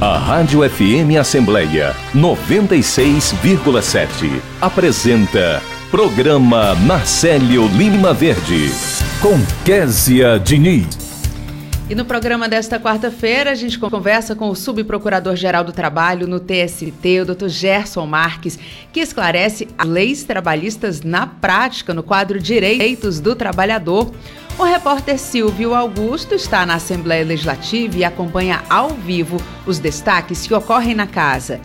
A Rádio FM Assembleia 96,7 apresenta Programa Marcelo Lima Verde com Késia Diniz. E no programa desta quarta-feira, a gente conversa com o subprocurador-geral do Trabalho no TST, o Dr. Gerson Marques, que esclarece as leis trabalhistas na prática no quadro Direitos do Trabalhador. O repórter Silvio Augusto está na Assembleia Legislativa e acompanha ao vivo os destaques que ocorrem na casa.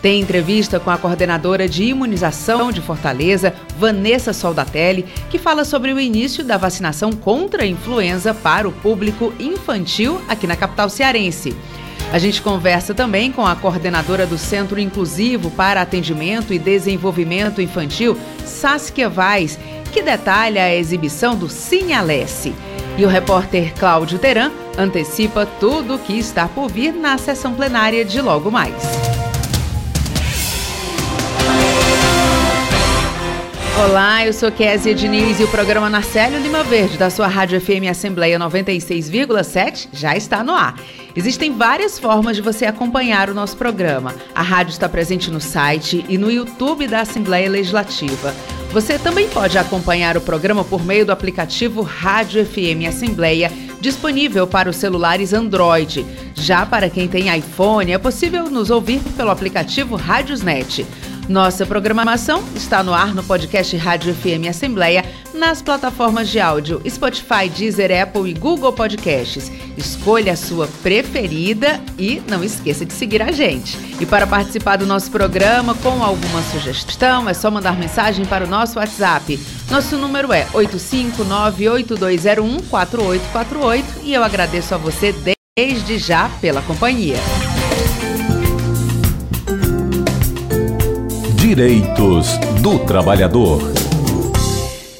Tem entrevista com a coordenadora de imunização de Fortaleza, Vanessa Soldatelli, que fala sobre o início da vacinação contra a influenza para o público infantil aqui na capital cearense. A gente conversa também com a coordenadora do Centro Inclusivo para Atendimento e Desenvolvimento Infantil, Saskia Vaz, que detalha a exibição do Cine Alesse. E o repórter Cláudio Teran antecipa tudo o que está por vir na sessão plenária de logo mais. Olá, eu sou Kézia Diniz e o programa Narcélio Lima Verde da sua Rádio FM Assembleia 96,7 já está no ar. Existem várias formas de você acompanhar o nosso programa. A rádio está presente no site e no YouTube da Assembleia Legislativa. Você também pode acompanhar o programa por meio do aplicativo Rádio FM Assembleia, disponível para os celulares Android. Já para quem tem iPhone, é possível nos ouvir pelo aplicativo Rádiosnet. Nossa programação está no ar no podcast Rádio FM Assembleia, nas plataformas de áudio Spotify, Deezer, Apple e Google Podcasts. Escolha a sua preferida e não esqueça de seguir a gente. E para participar do nosso programa com alguma sugestão, é só mandar mensagem para o nosso WhatsApp. Nosso número é 85982014848 e eu agradeço a você desde já pela companhia. Direitos do Trabalhador.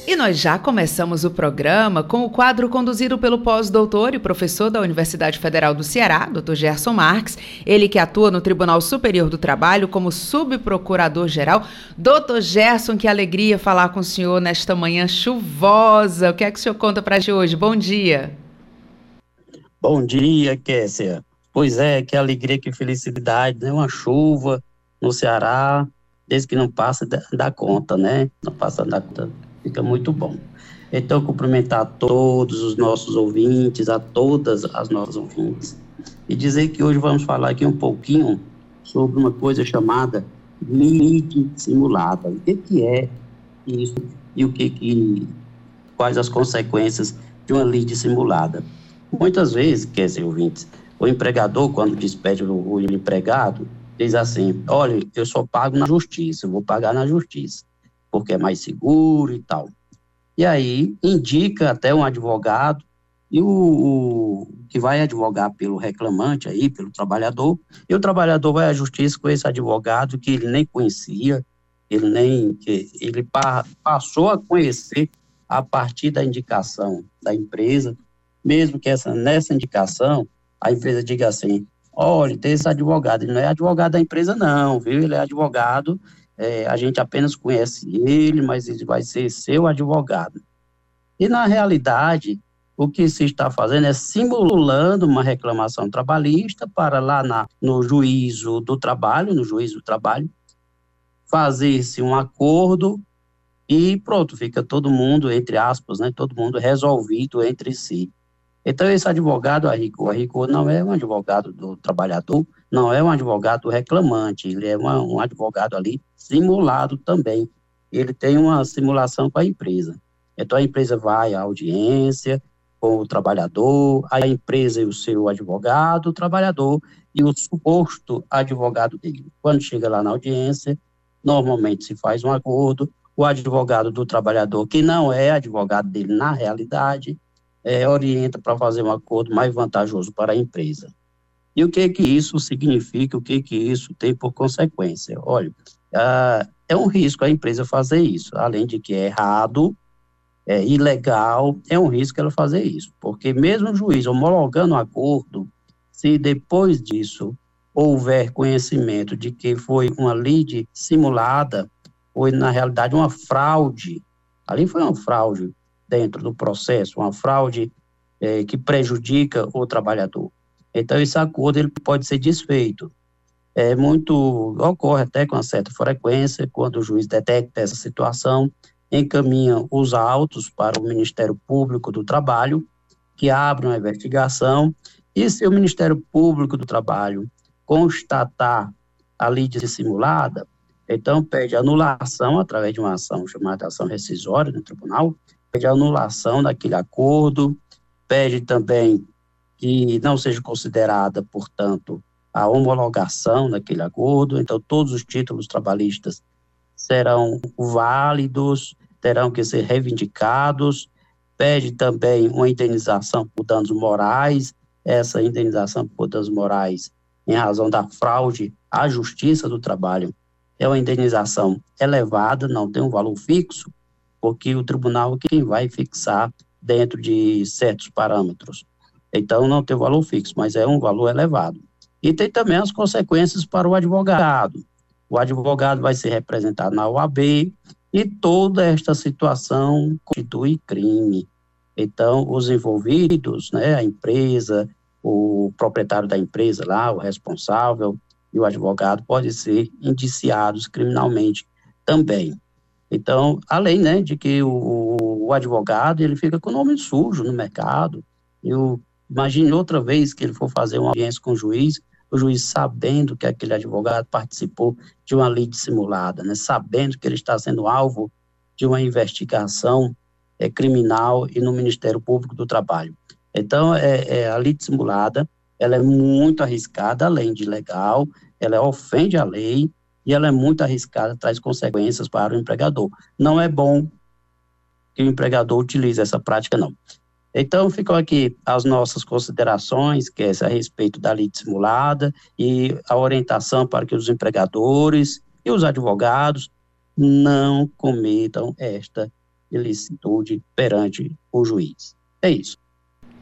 E nós já começamos o programa com o quadro conduzido pelo pós-doutor e professor da Universidade Federal do Ceará, Dr. Gerson Marques, ele que atua no Tribunal Superior do Trabalho como subprocurador-geral. Dr. Gerson, que alegria falar com o senhor nesta manhã chuvosa. O que é que o senhor conta para gente hoje? Bom dia. Bom dia, Kessia. Pois é, que alegria, que felicidade, né? Uma chuva no Ceará, desde que não passa da, conta, né? Não passa da conta, fica muito bom. Então, cumprimentar a todos os nossos ouvintes, a todas as nossas ouvintes, e dizer que hoje vamos falar aqui um pouquinho sobre uma coisa chamada lead simulada. O que, que é isso e o que, que quais as consequências de uma lead simulada? Muitas vezes, quer dizer, ouvintes, o empregador, quando despede o, o empregado, diz assim: olha, eu só pago na justiça, eu vou pagar na justiça, porque é mais seguro e tal. E aí indica até um advogado, e o, o, que vai advogar pelo reclamante aí, pelo trabalhador, e o trabalhador vai à justiça com esse advogado que ele nem conhecia, ele nem que ele pa, passou a conhecer a partir da indicação da empresa, mesmo que essa nessa indicação a empresa diga assim: olha, tem esse advogado, ele não é advogado da empresa não, viu? Ele é advogado, é, a gente apenas conhece ele, mas ele vai ser seu advogado. E na realidade, o que se está fazendo é simulando uma reclamação trabalhista para lá na, no juízo do trabalho, no juízo do trabalho, fazer-se um acordo e pronto, fica todo mundo, entre aspas, né, todo mundo resolvido entre si. Então, esse advogado, Arrico, Arrico não é um advogado do trabalhador, não é um advogado do reclamante, ele é uma, um advogado ali simulado também. Ele tem uma simulação com a empresa. Então, a empresa vai à audiência com o trabalhador, a empresa e o seu advogado, o trabalhador e o suposto advogado dele. Quando chega lá na audiência, normalmente se faz um acordo, o advogado do trabalhador, que não é advogado dele na realidade, é, orienta para fazer um acordo mais vantajoso para a empresa. E o que que isso significa, o que que isso tem por consequência? Olha, ah, é um risco a empresa fazer isso, além de que é errado, é ilegal, é um risco ela fazer isso, porque mesmo o juiz homologando o acordo, se depois disso houver conhecimento de que foi uma lead simulada, foi na realidade uma fraude, ali foi uma fraude, dentro do processo, uma fraude é, que prejudica o trabalhador. Então, esse acordo ele pode ser desfeito. É muito, ocorre até com uma certa frequência, quando o juiz detecta essa situação, encaminha os autos para o Ministério Público do Trabalho, que abre uma investigação, e se o Ministério Público do Trabalho constatar a lei dissimulada, então pede anulação através de uma ação chamada ação rescisória no tribunal, pede anulação daquele acordo, pede também que não seja considerada, portanto, a homologação daquele acordo, então todos os títulos trabalhistas serão válidos, terão que ser reivindicados, pede também uma indenização por danos morais, essa indenização por danos morais em razão da fraude à justiça do trabalho é uma indenização elevada, não tem um valor fixo, porque o tribunal é quem vai fixar dentro de certos parâmetros. Então, não tem valor fixo, mas é um valor elevado. E tem também as consequências para o advogado. O advogado vai ser representado na OAB e toda esta situação constitui crime. Então, os envolvidos, né, a empresa, o proprietário da empresa lá, o responsável e o advogado podem ser indiciados criminalmente também. Então, além né, de que o, o advogado ele fica com o nome sujo no mercado, eu imagine outra vez que ele for fazer uma audiência com o juiz, o juiz sabendo que aquele advogado participou de uma lei dissimulada, né, sabendo que ele está sendo alvo de uma investigação é, criminal e no Ministério Público do Trabalho. Então, é, é, a lei dissimulada, ela é muito arriscada, além de legal, ela ofende a lei e ela é muito arriscada, traz consequências para o empregador. Não é bom que o empregador utilize essa prática, não. Então, ficam aqui as nossas considerações, que é a respeito da lei simulada e a orientação para que os empregadores e os advogados não cometam esta ilicitude perante o juiz. É isso.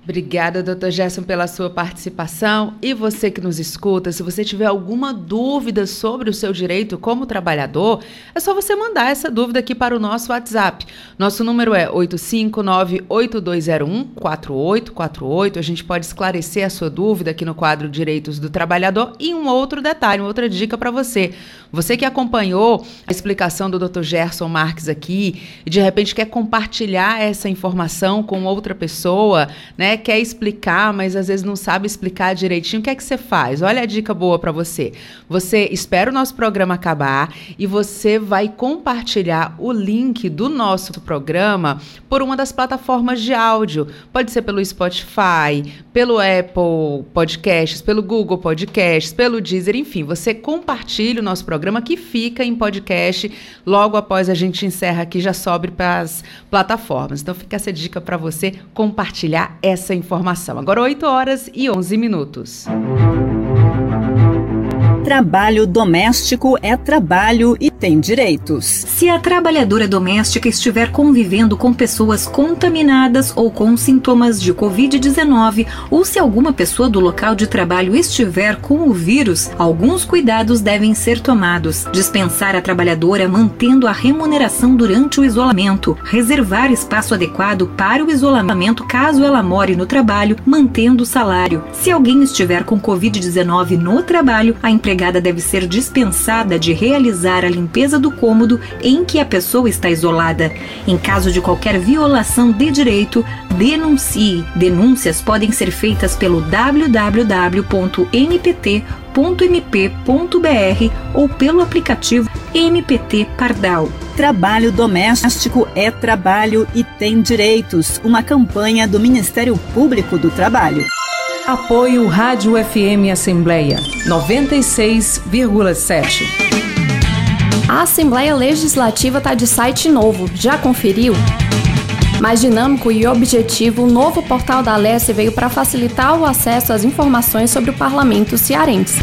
Obrigada, doutor Gerson, pela sua participação. E você que nos escuta, se você tiver alguma dúvida sobre o seu direito como trabalhador, é só você mandar essa dúvida aqui para o nosso WhatsApp. Nosso número é 859-8201-4848. A gente pode esclarecer a sua dúvida aqui no quadro Direitos do Trabalhador. E um outro detalhe, uma outra dica para você. Você que acompanhou a explicação do doutor Gerson Marques aqui e de repente quer compartilhar essa informação com outra pessoa, né? Quer explicar, mas às vezes não sabe explicar direitinho. O que é que você faz? Olha a dica boa para você. Você espera o nosso programa acabar e você vai compartilhar o link do nosso programa por uma das plataformas de áudio. Pode ser pelo Spotify, pelo Apple Podcasts, pelo Google Podcasts, pelo Deezer, enfim, você compartilha o nosso programa que fica em podcast. Logo após a gente encerra aqui, já sobe para as plataformas. Então fica essa dica para você compartilhar essa informação. Agora 8 horas e 11 minutos. Trabalho doméstico é trabalho e tem direitos. Se a trabalhadora doméstica estiver convivendo com pessoas contaminadas ou com sintomas de Covid-19, ou se alguma pessoa do local de trabalho estiver com o vírus, alguns cuidados devem ser tomados. Dispensar a trabalhadora mantendo a remuneração durante o isolamento, reservar espaço adequado para o isolamento caso ela more no trabalho, mantendo o salário. Se alguém estiver com Covid-19 no trabalho, a empregada empregada deve ser dispensada de realizar a limpeza do cômodo em que a pessoa está isolada. Em caso de qualquer violação de direito, denuncie. Denúncias podem ser feitas pelo www.npt.mp.br ou pelo aplicativo MPT Pardal. Trabalho doméstico é trabalho e tem direitos. Uma campanha do Ministério Público do Trabalho. Apoio Rádio FM Assembleia 96,7. A Assembleia Legislativa está de site novo. Já conferiu? Mais dinâmico e objetivo, o novo portal da Alesse veio para facilitar o acesso às informações sobre o parlamento cearense.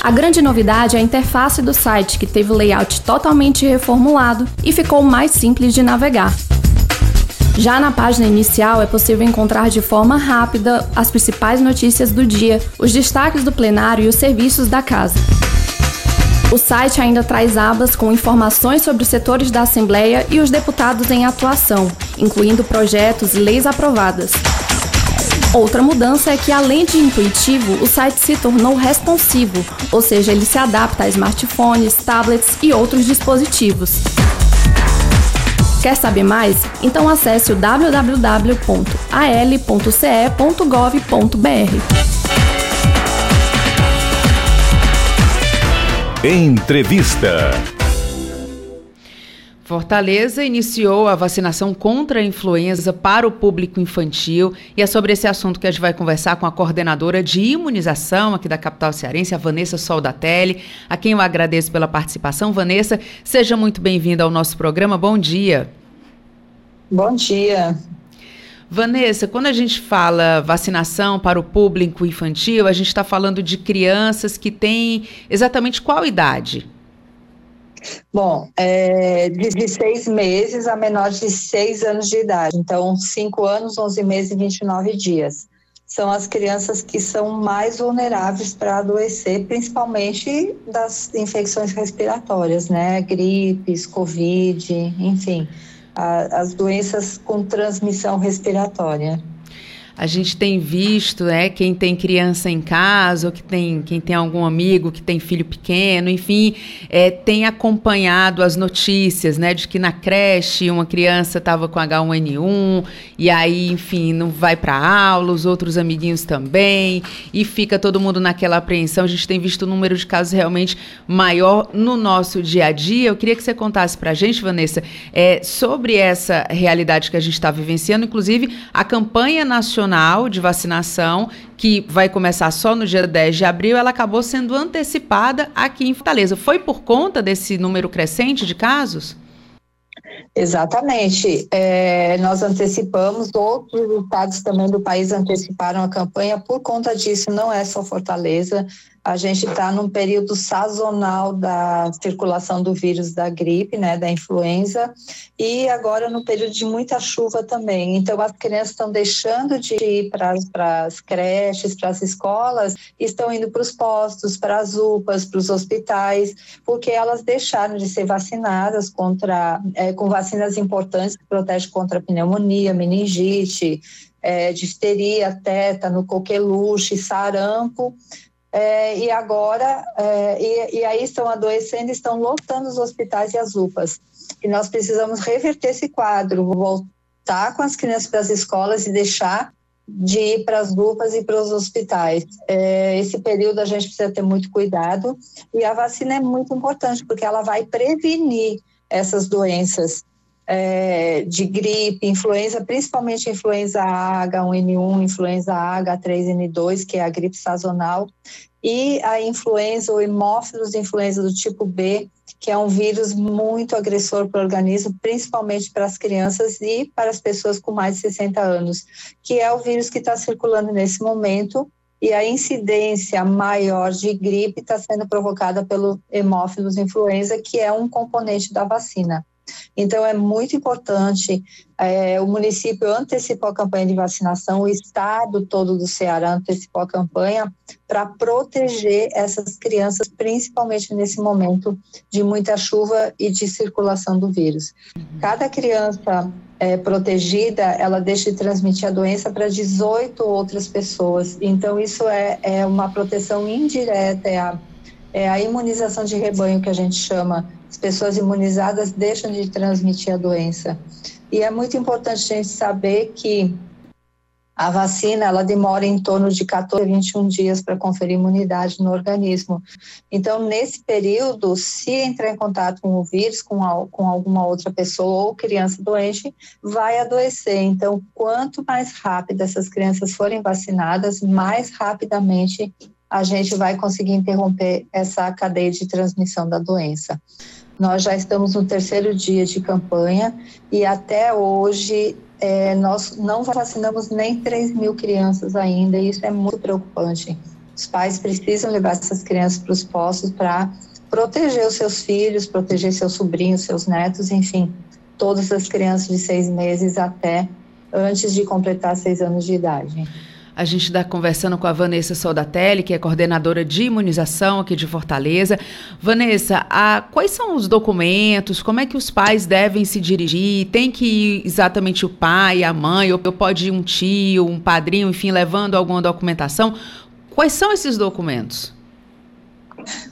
A grande novidade é a interface do site, que teve o layout totalmente reformulado e ficou mais simples de navegar. Já na página inicial é possível encontrar de forma rápida as principais notícias do dia, os destaques do plenário e os serviços da casa. O site ainda traz abas com informações sobre os setores da Assembleia e os deputados em atuação, incluindo projetos e leis aprovadas. Outra mudança é que, além de intuitivo, o site se tornou responsivo, ou seja, ele se adapta a smartphones, tablets e outros dispositivos. Quer saber mais? Então acesse o www.al.ce.gov.br. Entrevista. Fortaleza iniciou a vacinação contra a influenza para o público infantil e é sobre esse assunto que a gente vai conversar com a coordenadora de imunização aqui da capital cearense, a Vanessa Soldatelli, a quem eu agradeço pela participação. Vanessa, seja muito bem-vinda ao nosso programa. Bom dia. Bom dia. Vanessa, quando a gente fala vacinação para o público infantil, a gente está falando de crianças que têm exatamente qual idade? Bom, é, de seis meses a menores de seis anos de idade. Então, cinco anos, onze meses e 29 dias. São as crianças que são mais vulneráveis para adoecer, principalmente das infecções respiratórias, né? Gripes, Covid, enfim, a, as doenças com transmissão respiratória. A gente tem visto, né, quem tem criança em casa, ou que tem, quem tem algum amigo que tem filho pequeno, enfim, é, tem acompanhado as notícias, né, de que na creche uma criança estava com H1N1 e aí, enfim, não vai para aula, os outros amiguinhos também, e fica todo mundo naquela apreensão. A gente tem visto o número de casos realmente maior no nosso dia a dia. Eu queria que você contasse para a gente, Vanessa, é, sobre essa realidade que a gente está vivenciando, inclusive a campanha nacional nacional de vacinação, que vai começar só no dia 10 de abril, ela acabou sendo antecipada aqui em Fortaleza. Foi por conta desse número crescente de casos? Exatamente. É, nós antecipamos, outros estados também do país anteciparam a campanha por conta disso, não é só Fortaleza. A gente está num período sazonal da circulação do vírus da gripe, né, da influenza, e agora no período de muita chuva também. Então, as crianças estão deixando de ir para as creches, para as escolas, estão indo para os postos, para as UPAs, para os hospitais, porque elas deixaram de ser vacinadas contra, é, com vacinas importantes que protegem contra pneumonia, meningite, é, difteria, tétano, coqueluche, sarampo, é, e agora, é, e, e, aí estão adoecendo, estão lotando os hospitais e as UPAs. E nós precisamos reverter esse quadro, voltar com as crianças para as escolas e deixar de ir para as UPAs e para os hospitais. É, esse período a gente precisa ter muito cuidado e a vacina é muito importante porque ela vai prevenir essas doenças é, de gripe, influenza, principalmente influenza A, H1N1, influenza A, H3N2, que é a gripe sazonal, e a influenza ou hemófilos influenza do tipo B, que é um vírus muito agressor para o organismo, principalmente para as crianças e para as pessoas com mais de 60 anos, que é o vírus que está circulando nesse momento e a incidência maior de gripe está sendo provocada pelo hemófilos influenza, que é um componente da vacina. Então, é muito importante. É, o município antecipou a campanha de vacinação, o estado todo do Ceará antecipou a campanha para proteger essas crianças, principalmente nesse momento de muita chuva e de circulação do vírus. Cada criança é, protegida, ela deixa de transmitir a doença para 18 outras pessoas. Então, isso é, é uma proteção indireta, é a, é a imunização de rebanho que a gente chama as pessoas imunizadas deixam de transmitir a doença. E é muito importante a gente saber que a vacina ela demora em torno de 14 a 21 dias para conferir imunidade no organismo. Então, nesse período, se entrar em contato com o vírus, com, a, com alguma outra pessoa ou criança doente, vai adoecer. Então, quanto mais rápido essas crianças forem vacinadas, mais rapidamente a gente vai conseguir interromper essa cadeia de transmissão da doença. Nós já estamos no terceiro dia de campanha e até hoje é, nós não vacinamos nem 3 mil crianças ainda, e isso é muito preocupante. Os pais precisam levar essas crianças para os postos para proteger os seus filhos, proteger seus sobrinhos, seus netos, enfim, todas as crianças de seis meses até antes de completar seis anos de idade. A gente está conversando com a Vanessa Soldatelli, que é coordenadora de imunização aqui de Fortaleza. Vanessa, a, quais são os documentos? Como é que os pais devem se dirigir? Tem que ir exatamente o pai, a mãe, ou pode ir um tio, um padrinho, enfim, levando alguma documentação? Quais são esses documentos?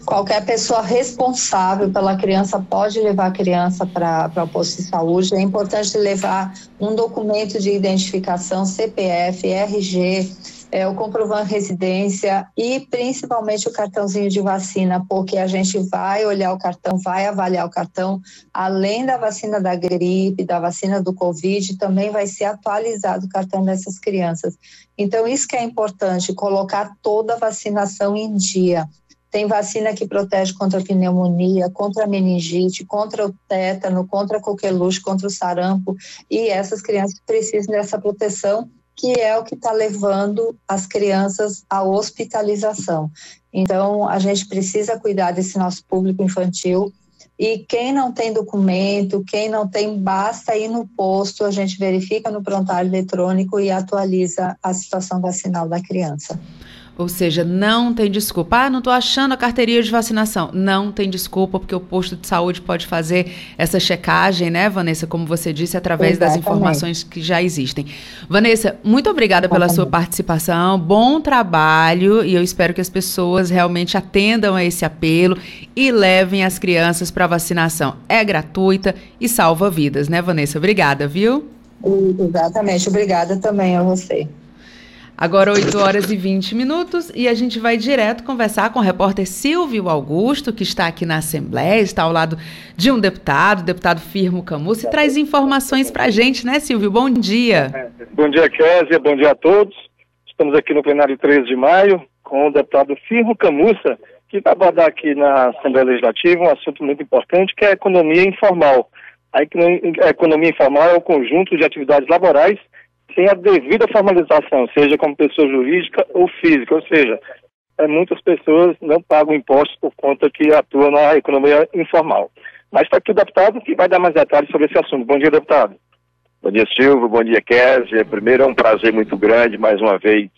Qualquer pessoa responsável pela criança pode levar a criança para o posto de saúde. É importante levar um documento de identificação, CPF, RG, é, o comprovante residência e principalmente o cartãozinho de vacina, porque a gente vai olhar o cartão, vai avaliar o cartão, além da vacina da gripe, da vacina do Covid, também vai ser atualizado o cartão dessas crianças. Então, isso que é importante, colocar toda a vacinação em dia. Tem vacina que protege contra a pneumonia, contra a meningite, contra o tétano, contra a coqueluche, contra o sarampo. E essas crianças precisam dessa proteção, que é o que está levando as crianças à hospitalização. Então, a gente precisa cuidar desse nosso público infantil. E quem não tem documento, quem não tem, basta ir no posto, a gente verifica no prontuário eletrônico e atualiza a situação vacinal da criança. Ou seja, não tem desculpa. Ah, não estou achando a carteirinha de vacinação. Não tem desculpa, porque o posto de saúde pode fazer essa checagem, né, Vanessa, como você disse, através Exatamente. das informações que já existem. Vanessa, muito obrigada Exatamente. pela sua participação. Bom trabalho e eu espero que as pessoas realmente atendam a esse apelo e levem as crianças para vacinação. É gratuita e salva vidas, né, Vanessa? Obrigada, viu? Exatamente. Obrigada também a você. Agora 8 horas e 20 minutos e a gente vai direto conversar com o repórter Silvio Augusto, que está aqui na Assembleia, está ao lado de um deputado, deputado Firmo Camus, e traz informações para a gente, né, Silvio? Bom dia. Bom dia, Kézia, bom dia a todos. Estamos aqui no plenário 13 de maio com o deputado Firmo Camussa, que vai abordar aqui na Assembleia Legislativa um assunto muito importante, que é a economia informal. A economia informal é o conjunto de atividades laborais sem a devida formalização, seja como pessoa jurídica ou física, ou seja, é, muitas pessoas não pagam impostos por conta que atuam na economia informal. Mas está aqui o deputado que vai dar mais detalhes sobre esse assunto. Bom dia, deputado. Bom dia, Silvio. Bom dia, Kézia. Primeiro, é um prazer muito grande, mais uma vez,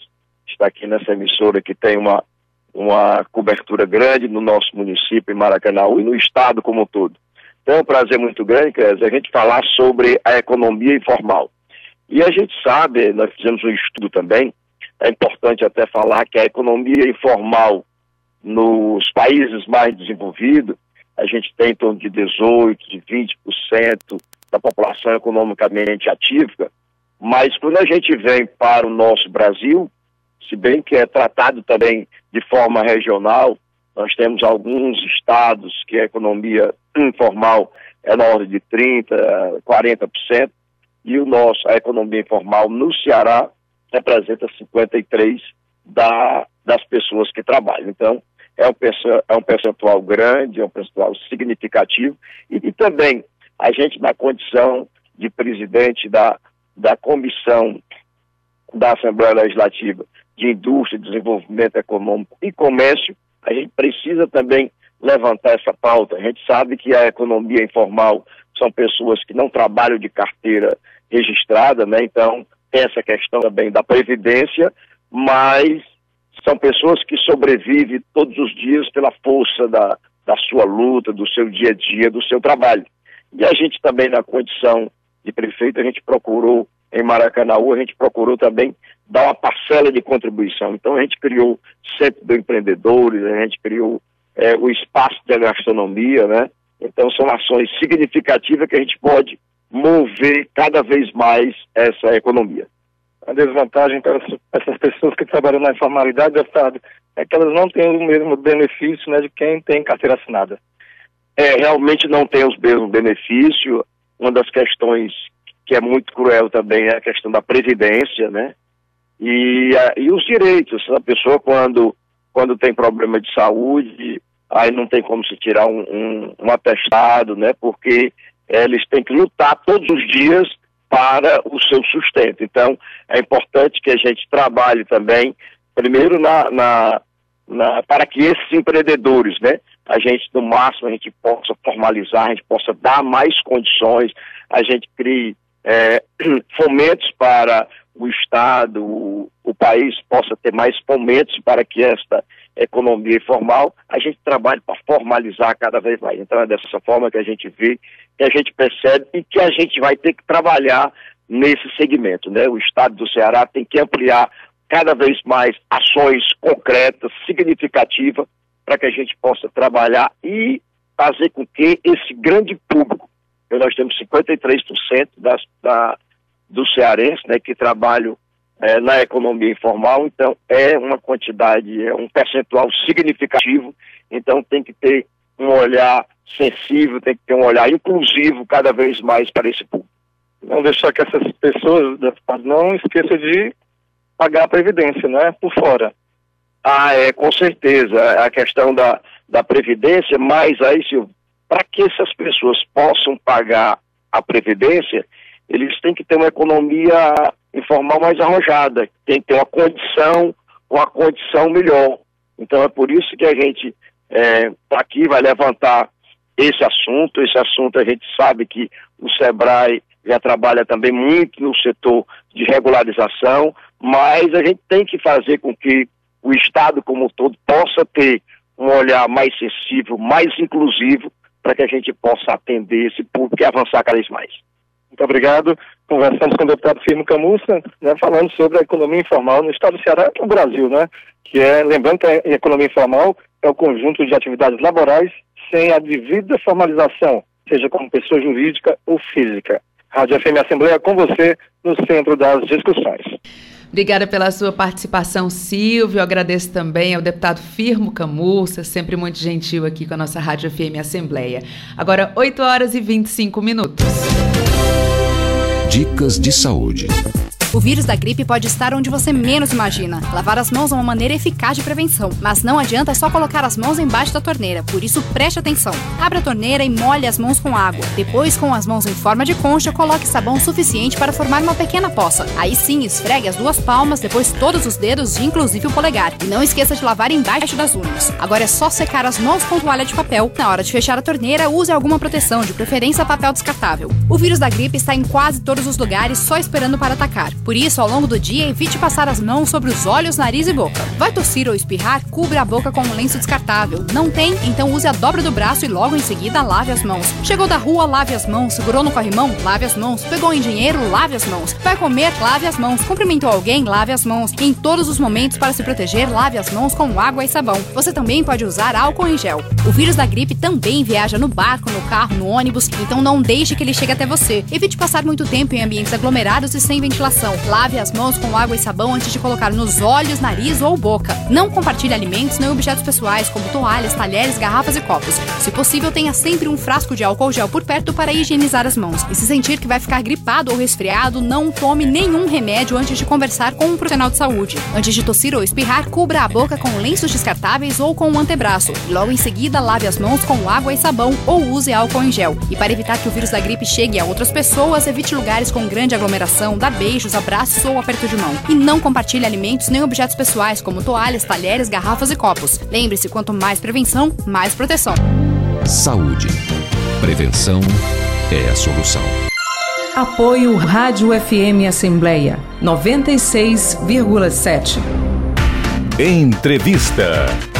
estar aqui nessa emissora que tem uma, uma cobertura grande no nosso município, em Maracanã, e no estado como um todo. Então, é um prazer muito grande, Kézia, a gente falar sobre a economia informal. E a gente sabe, nós fizemos um estudo também, é importante até falar que a economia informal nos países mais desenvolvidos, a gente tem em torno de 18%, de 20% da população economicamente ativa, mas quando a gente vem para o nosso Brasil, se bem que é tratado também de forma regional, nós temos alguns estados que a economia informal é na ordem de 30%, 40%, e o nosso, a economia informal no Ceará representa 53 da, das pessoas que trabalham. Então, é um, é um percentual grande, é um percentual significativo, e, e também a gente na condição de presidente da, da comissão da Assembleia Legislativa de Indústria, Desenvolvimento Econômico e Comércio, a gente precisa também levantar essa pauta. A gente sabe que a economia informal são pessoas que não trabalham de carteira registrada, né? Então, tem essa questão também da previdência, mas são pessoas que sobrevivem todos os dias pela força da, da sua luta, do seu dia a dia, do seu trabalho. E a gente também, na condição de prefeito, a gente procurou, em Maracanã, a gente procurou também dar uma parcela de contribuição. Então, a gente criou Centro do Empreendedores, a gente criou é, o Espaço da Gastronomia, né? Então, são ações significativas que a gente pode mover cada vez mais essa economia. A desvantagem para essas pessoas que trabalham na informalidade, deputado, é que elas não têm o mesmo benefício né, de quem tem carteira assinada. É, realmente não tem os mesmos benefícios. Uma das questões que é muito cruel também é a questão da previdência, né? E, e os direitos. A pessoa, quando, quando tem problema de saúde, aí não tem como se tirar um, um, um atestado, né? Porque eles têm que lutar todos os dias para o seu sustento. Então, é importante que a gente trabalhe também, primeiro, na, na, na, para que esses empreendedores, né, a gente, no máximo, a gente possa formalizar, a gente possa dar mais condições, a gente crie é, fomentos para o Estado, o, o, país possa ter mais fomentos para que esta economia informal, a gente trabalhe para formalizar cada vez mais. Então é dessa forma que a gente vê, que a gente percebe e que a gente vai ter que trabalhar nesse segmento. Né? O Estado do Ceará tem que ampliar cada vez mais ações concretas, significativas, para que a gente possa trabalhar e fazer com que esse grande público, nós temos 53% das, da, do cearense né, que trabalham é, na economia informal, então é uma quantidade, é um percentual significativo, então tem que ter um olhar sensível, tem que ter um olhar inclusivo cada vez mais para esse público. Não deixar que essas pessoas não esqueçam de pagar a previdência, não é? Por fora. Ah, é, com certeza. A questão da, da previdência, mas aí, Silvio, para que essas pessoas possam pagar a previdência, eles têm que ter uma economia informal mais arrojada, tem que ter uma condição, uma condição melhor. Então é por isso que a gente é, tá aqui vai levantar esse assunto. Esse assunto a gente sabe que o SEBRAE já trabalha também muito no setor de regularização, mas a gente tem que fazer com que o Estado como um todo possa ter um olhar mais sensível, mais inclusivo, para que a gente possa atender esse público e avançar cada vez mais. Muito obrigado. Conversamos com o deputado Firmo Camussa, né, falando sobre a economia informal no estado do Ceará e no Brasil, né? Que é, lembrando que a economia informal é o conjunto de atividades laborais sem a devida formalização, seja como pessoa jurídica ou física. Rádio FM Assembleia com você no centro das discussões. Obrigada pela sua participação, Silvio. Agradeço também ao deputado Firmo Camussa, sempre muito gentil aqui com a nossa Rádio FM Assembleia. Agora, 8 horas e 25 minutos. Dicas de saúde. O vírus da gripe pode estar onde você menos imagina. Lavar as mãos é uma maneira eficaz de prevenção, mas não adianta só colocar as mãos embaixo da torneira, por isso preste atenção. Abra a torneira e molhe as mãos com água. Depois, com as mãos em forma de concha, coloque sabão suficiente para formar uma pequena poça. Aí sim, esfregue as duas palmas, depois todos os dedos, inclusive o polegar. E não esqueça de lavar embaixo das unhas. Agora é só secar as mãos com toalha de papel. Na hora de fechar a torneira, use alguma proteção, de preferência papel descartável. O vírus da gripe está em quase todos os lugares, só esperando para atacar. Por isso, ao longo do dia, evite passar as mãos sobre os olhos, nariz e boca. Vai tossir ou espirrar, cubra a boca com um lenço descartável. Não tem? Então use a dobra do braço e logo em seguida lave as mãos. Chegou da rua, lave as mãos. Segurou no corrimão? Lave as mãos. Pegou em dinheiro? Lave as mãos. Vai comer? Lave as mãos. Cumprimentou alguém? Lave as mãos. em todos os momentos para se proteger, lave as mãos com água e sabão. Você também pode usar álcool em gel. O vírus da gripe também viaja no barco, no carro, no ônibus, então não deixe que ele chegue até você. Evite passar muito tempo em ambientes aglomerados e sem ventilação. Lave as mãos com água e sabão antes de colocar nos olhos, nariz ou boca. Não compartilhe alimentos nem objetos pessoais, como toalhas, talheres, garrafas e copos. Se possível, tenha sempre um frasco de álcool gel por perto para higienizar as mãos. E se sentir que vai ficar gripado ou resfriado, não tome nenhum remédio antes de conversar com um profissional de saúde. Antes de tossir ou espirrar, cubra a boca com lenços descartáveis ou com um antebraço. Logo em seguida, lave as mãos com água e sabão ou use álcool em gel. E para evitar que o vírus da gripe chegue a outras pessoas, evite lugares com grande aglomeração, dá beijos, abraços ou aperto de mão. E não compartilhe alimentos nem objetos pessoais, como toalhas, talheres, garrafas e copos. Lembre-se, quanto mais prevenção, mais proteção. Saúde. Prevenção é a solução. Apoio Rádio FM Assembleia 96,7. Entrevista.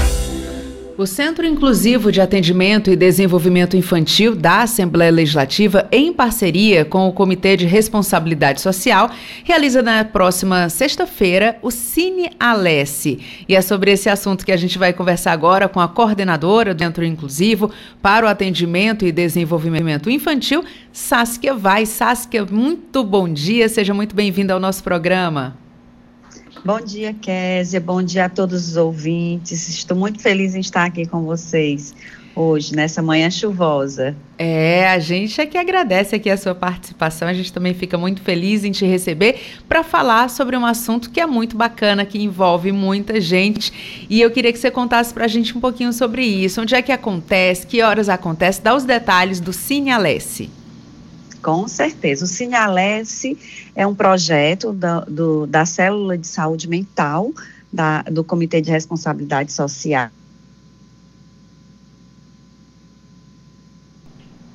O Centro Inclusivo de Atendimento e Desenvolvimento Infantil da Assembleia Legislativa, em parceria com o Comitê de Responsabilidade Social, realiza na próxima sexta-feira o Cine Alesse. E é sobre esse assunto que a gente vai conversar agora com a coordenadora do Centro Inclusivo para o Atendimento e Desenvolvimento Infantil, Saskia Vai. Saskia, muito bom dia, seja muito bem-vinda ao nosso programa. Bom dia, Késia. Bom dia a todos os ouvintes. Estou muito feliz em estar aqui com vocês hoje, nessa manhã chuvosa. É, a gente é que agradece aqui a sua participação. A gente também fica muito feliz em te receber para falar sobre um assunto que é muito bacana, que envolve muita gente. E eu queria que você contasse para a gente um pouquinho sobre isso. Onde é que acontece? Que horas acontece? Dá os detalhes do Cine Alesse. Com certeza. O Sinalesse é um projeto da, do, da Célula de Saúde Mental da, do Comitê de Responsabilidade Social.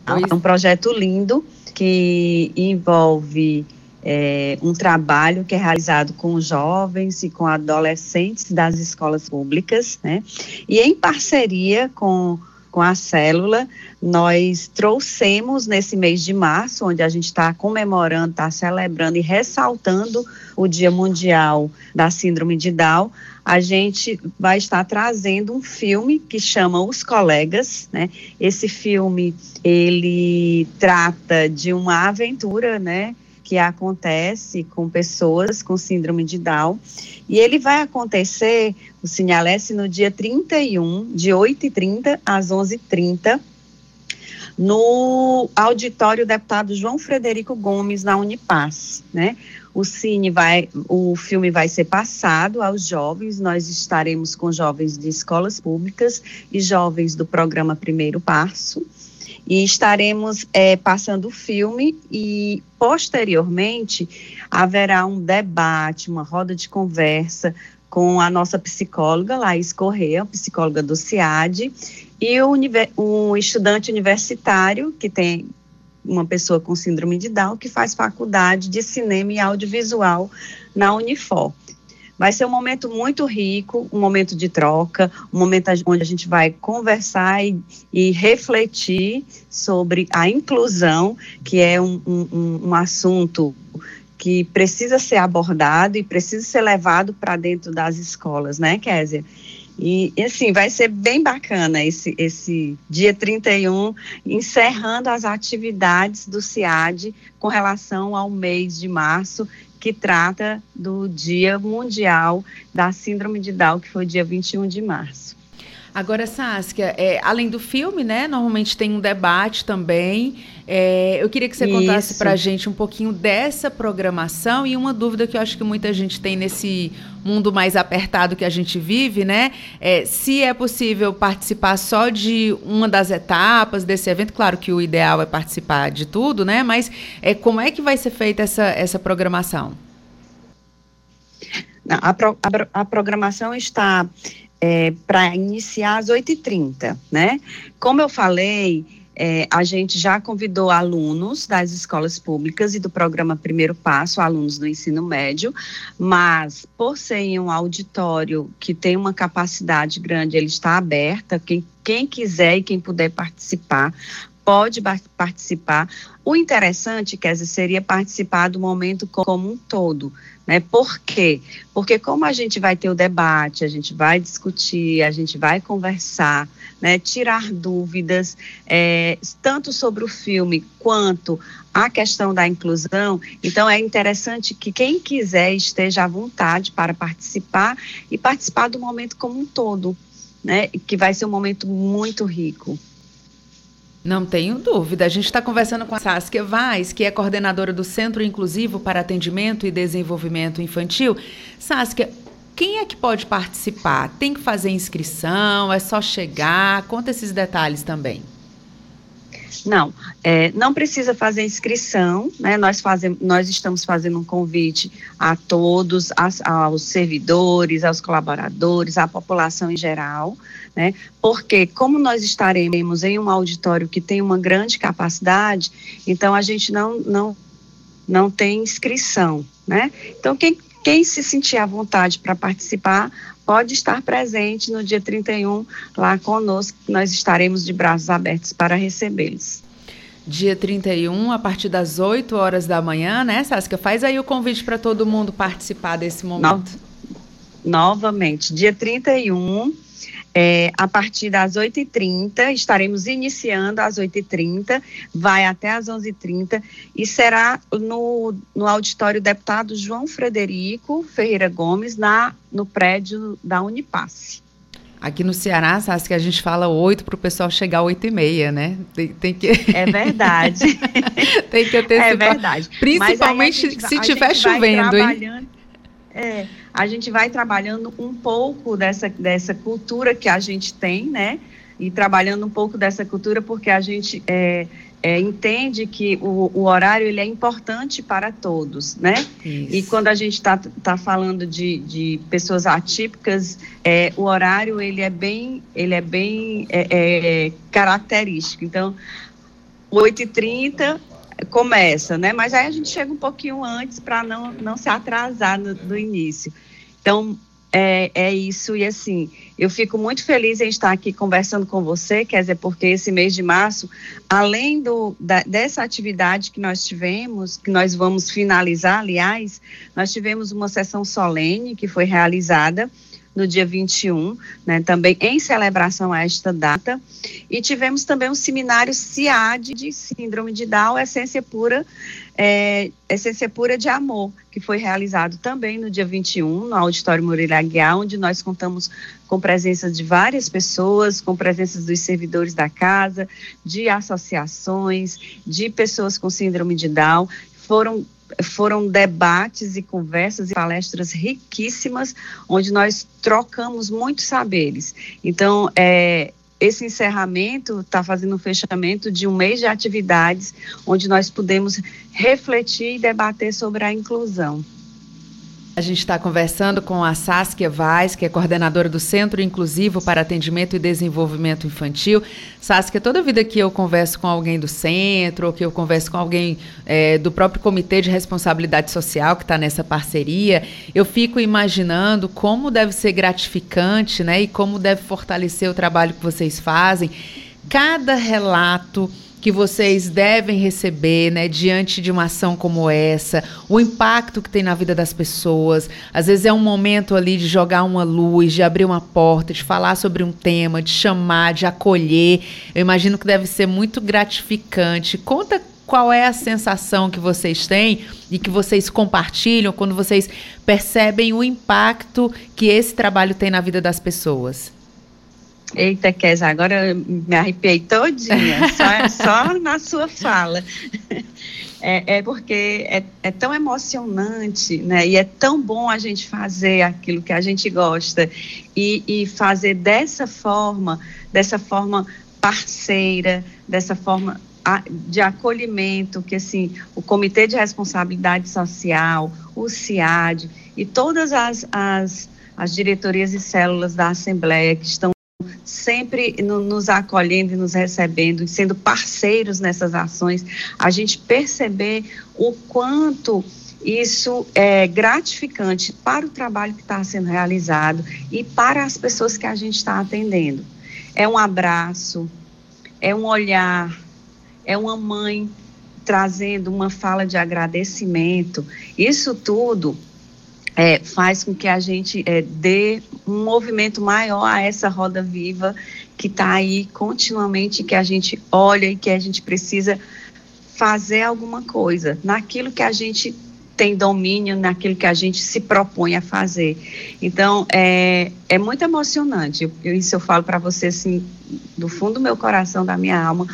É um projeto lindo que envolve é, um trabalho que é realizado com jovens e com adolescentes das escolas públicas, né? E em parceria com, com a célula, nós trouxemos nesse mês de março, onde a gente está comemorando, está celebrando e ressaltando o Dia Mundial da Síndrome de Down, a gente vai estar trazendo um filme que chama Os Colegas, né? Esse filme, ele trata de uma aventura, né? Que acontece com pessoas com síndrome de Down. E ele vai acontecer, o Sinalesse, no dia 31, de 8h30 às 11h30, no auditório deputado João Frederico Gomes, na Unipaz, né? O cine vai, o filme vai ser passado aos jovens. Nós estaremos com jovens de escolas públicas e jovens do programa Primeiro Passo e estaremos é, passando o filme e posteriormente haverá um debate, uma roda de conversa com a nossa psicóloga Laís Corrêa, psicóloga do CIAD, e um estudante universitário que tem uma pessoa com síndrome de Down que faz faculdade de cinema e audiovisual na Unifor. Vai ser um momento muito rico, um momento de troca, um momento onde a gente vai conversar e, e refletir sobre a inclusão, que é um, um, um assunto que precisa ser abordado e precisa ser levado para dentro das escolas, né, Kézia? E, e, assim, vai ser bem bacana esse, esse dia 31, encerrando as atividades do CIAD com relação ao mês de março, que trata do Dia Mundial da Síndrome de Down, que foi dia 21 de março. Agora, Saskia, é, além do filme, né? Normalmente tem um debate também. É, eu queria que você contasse para a gente um pouquinho dessa programação e uma dúvida que eu acho que muita gente tem nesse mundo mais apertado que a gente vive, né? É, se é possível participar só de uma das etapas desse evento, claro que o ideal é participar de tudo, né? Mas é, como é que vai ser feita essa, essa programação? a, pro, a, a programação está é, para iniciar às 8h30, né? Como eu falei, é, a gente já convidou alunos das escolas públicas e do programa Primeiro Passo, alunos do ensino médio, mas por ser um auditório que tem uma capacidade grande, ele está aberto, quem, quem quiser e quem puder participar, pode participar. O interessante, Kézia, seria participar do momento como um todo, né? Por quê? Porque como a gente vai ter o debate, a gente vai discutir, a gente vai conversar, né? tirar dúvidas, é, tanto sobre o filme quanto a questão da inclusão, então é interessante que quem quiser esteja à vontade para participar e participar do momento como um todo, né? Que vai ser um momento muito rico. Não tenho dúvida. A gente está conversando com a Saskia Vaz, que é coordenadora do Centro Inclusivo para Atendimento e Desenvolvimento Infantil. Saskia, quem é que pode participar? Tem que fazer inscrição? É só chegar? Conta esses detalhes também. Não, é, não precisa fazer inscrição, né? Nós, fazemos, nós estamos fazendo um convite a todos, aos servidores, aos colaboradores, à população em geral, né? Porque como nós estaremos em um auditório que tem uma grande capacidade, então a gente não, não, não tem inscrição, né? Então quem, quem se sentir à vontade para participar, pode estar presente no dia 31 lá conosco, nós estaremos de braços abertos para recebê-los. Dia 31, a partir das 8 horas da manhã, né, Saskia? Faz aí o convite para todo mundo participar desse momento. No, novamente, dia 31, é, a partir das 8h30, estaremos iniciando às 8h30, vai até às 11h30 e será no, no auditório deputado João Frederico Ferreira Gomes, na, no prédio da Unipasse. Aqui no Ceará, sabe que a gente fala 8 para o pessoal chegar às 8 e meia, né? Tem, tem que... É verdade. tem que ter É verdade. Principalmente gente, se estiver chovendo, hein? É, a gente vai trabalhando um pouco dessa, dessa cultura que a gente tem, né? E trabalhando um pouco dessa cultura porque a gente é, é, entende que o, o, horário ele é importante para todos, né? Isso. E quando a gente está tá falando de, de pessoas atípicas, é, o horário ele é bem, ele é bem é, é característico. Então, 8h30 começa, né? Mas aí a gente chega um pouquinho antes para não, não se atrasar no, no início. Então, é, é isso, e assim, eu fico muito feliz em estar aqui conversando com você, quer dizer, porque esse mês de março, além do, da, dessa atividade que nós tivemos, que nós vamos finalizar, aliás, nós tivemos uma sessão solene que foi realizada no dia 21, né, também em celebração a esta data. E tivemos também um seminário CIAD de Síndrome de Down, Essência Pura, é, Essência Pura de Amor, que foi realizado também no dia 21, no Auditório Moreira Aguiar, onde nós contamos com presença de várias pessoas, com presença dos servidores da casa, de associações, de pessoas com síndrome de Down. Foram foram debates e conversas e palestras riquíssimas, onde nós trocamos muitos saberes. Então, é, esse encerramento está fazendo um fechamento de um mês de atividades, onde nós pudemos refletir e debater sobre a inclusão. A gente está conversando com a Saskia Vaz, que é coordenadora do Centro Inclusivo para Atendimento e Desenvolvimento Infantil. Saskia, toda vida que eu converso com alguém do centro, ou que eu converso com alguém é, do próprio Comitê de Responsabilidade Social, que está nessa parceria, eu fico imaginando como deve ser gratificante né, e como deve fortalecer o trabalho que vocês fazem. Cada relato que vocês devem receber, né, diante de uma ação como essa, o impacto que tem na vida das pessoas. Às vezes é um momento ali de jogar uma luz, de abrir uma porta, de falar sobre um tema, de chamar, de acolher. Eu imagino que deve ser muito gratificante. Conta qual é a sensação que vocês têm e que vocês compartilham quando vocês percebem o impacto que esse trabalho tem na vida das pessoas. Eita, Kézia, agora eu me arrepiei todinha, só, só na sua fala. É, é porque é, é, tão emocionante, né? E é tão bom a gente fazer aquilo que a gente gosta e, e fazer dessa forma, dessa forma parceira, dessa forma de acolhimento, que assim, o Comitê de Responsabilidade Social, o CIAD e todas as, as, as diretorias e células da Assembleia que estão sempre no, nos acolhendo e nos recebendo, sendo parceiros nessas ações, a gente perceber o quanto isso é gratificante para o trabalho que está sendo realizado e para as pessoas que a gente está atendendo. É um abraço, é um olhar, é uma mãe trazendo uma fala de agradecimento. Isso tudo é, faz com que a gente é, dê um movimento maior a essa roda viva que está aí continuamente, que a gente olha e que a gente precisa fazer alguma coisa naquilo que a gente tem domínio, naquilo que a gente se propõe a fazer. Então, é, é muito emocionante. Eu, isso eu falo para você, assim, do fundo do meu coração, da minha alma,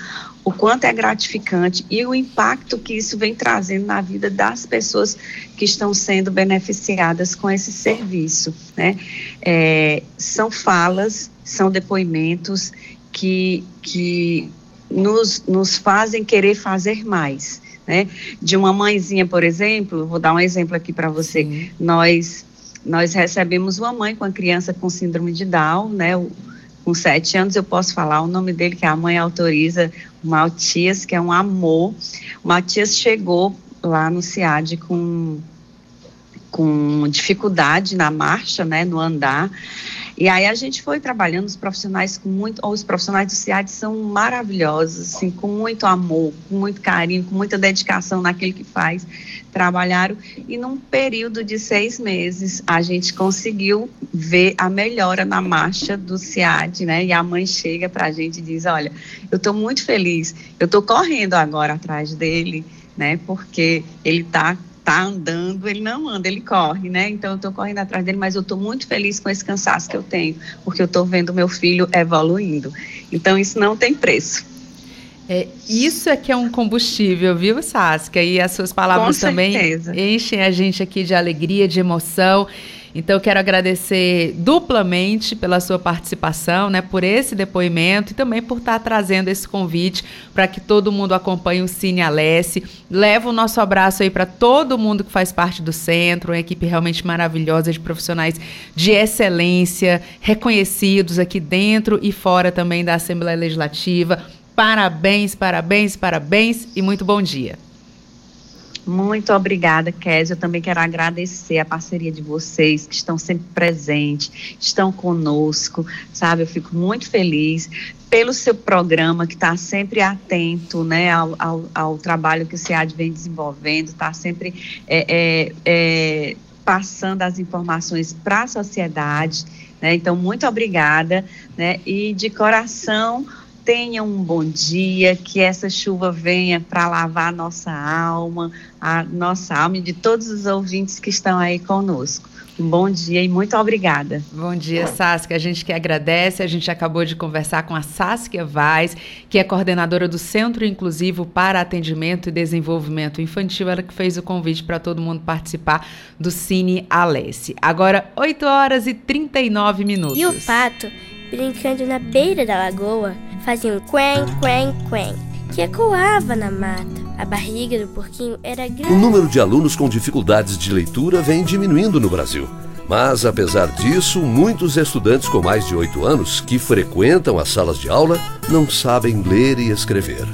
o quanto é gratificante e o impacto que isso vem trazendo na vida das pessoas que estão sendo beneficiadas com esse serviço. Né? É, são falas, são depoimentos que, que nos, nos fazem querer fazer mais. Né? De uma mãezinha, por exemplo, vou dar um exemplo aqui para você. Sim. Nós nós recebemos uma mãe com a criança com síndrome de Down, né? O, com sete anos, eu posso falar o nome dele, que a mãe autoriza, o Matias, que é um amor. O Matias chegou lá no CIAD com, com dificuldade na marcha, né, no andar, e aí a gente foi trabalhando os profissionais com muito, os profissionais do CIAD são maravilhosos, assim, com muito amor, com muito carinho, com muita dedicação naquilo que faz. Trabalharam e num período de seis meses a gente conseguiu ver a melhora na marcha do CIAD, né? E a mãe chega para a gente e diz: Olha, eu estou muito feliz, eu estou correndo agora atrás dele, né? Porque ele está tá andando, ele não anda, ele corre, né? Então eu estou correndo atrás dele, mas eu estou muito feliz com esse cansaço que eu tenho, porque eu estou vendo meu filho evoluindo. Então isso não tem preço. É, isso é que é um combustível, viu, Saskia? E as suas palavras também enchem a gente aqui de alegria, de emoção. Então, eu quero agradecer duplamente pela sua participação, né, por esse depoimento e também por estar trazendo esse convite para que todo mundo acompanhe o Cine Alesse. Leva o nosso abraço aí para todo mundo que faz parte do centro, uma equipe realmente maravilhosa de profissionais de excelência, reconhecidos aqui dentro e fora também da Assembleia Legislativa. Parabéns, parabéns, parabéns e muito bom dia. Muito obrigada, Kézia. Eu também quero agradecer a parceria de vocês, que estão sempre presentes, estão conosco, sabe? Eu fico muito feliz pelo seu programa, que está sempre atento né, ao, ao, ao, trabalho que o SEAD vem desenvolvendo, está sempre é, é, é, passando as informações para a sociedade. Né? Então, muito obrigada. Né? E de coração, tenha um bom dia, que essa chuva venha para lavar a nossa alma, a nossa alma e de todos os ouvintes que estão aí conosco. Um bom dia e muito obrigada. Bom dia, Saskia. A gente que agradece. A gente acabou de conversar com a Saskia Vaz, que é coordenadora do Centro Inclusivo para Atendimento e Desenvolvimento Infantil. Ela que fez o convite para todo mundo participar do Cine Alesse. Agora, 8 horas e 39 minutos. E o pato, brincando na beira da lagoa, fazia um quen, quen, quen, que ecoava na mata. A barriga do porquinho era grande. O número de alunos com dificuldades de leitura vem diminuindo no Brasil. Mas, apesar disso, muitos estudantes com mais de 8 anos que frequentam as salas de aula não sabem ler e escrever.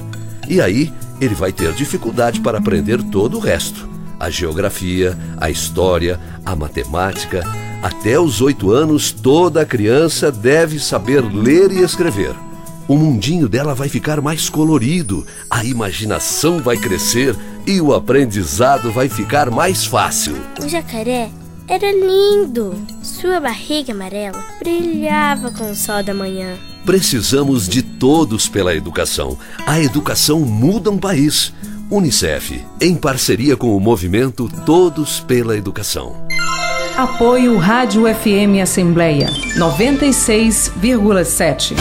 E aí, ele vai ter dificuldade para aprender todo o resto: a geografia, a história, a matemática. Até os 8 anos, toda criança deve saber ler e escrever o mundinho dela vai ficar mais colorido, a imaginação vai crescer e o aprendizado vai ficar mais fácil. O jacaré era lindo. Sua barriga amarela brilhava com o sol da manhã. Precisamos de todos pela educação. A educação muda um país. Unicef, em parceria com o movimento Todos pela Educação. Apoio Rádio FM Assembleia 96,7.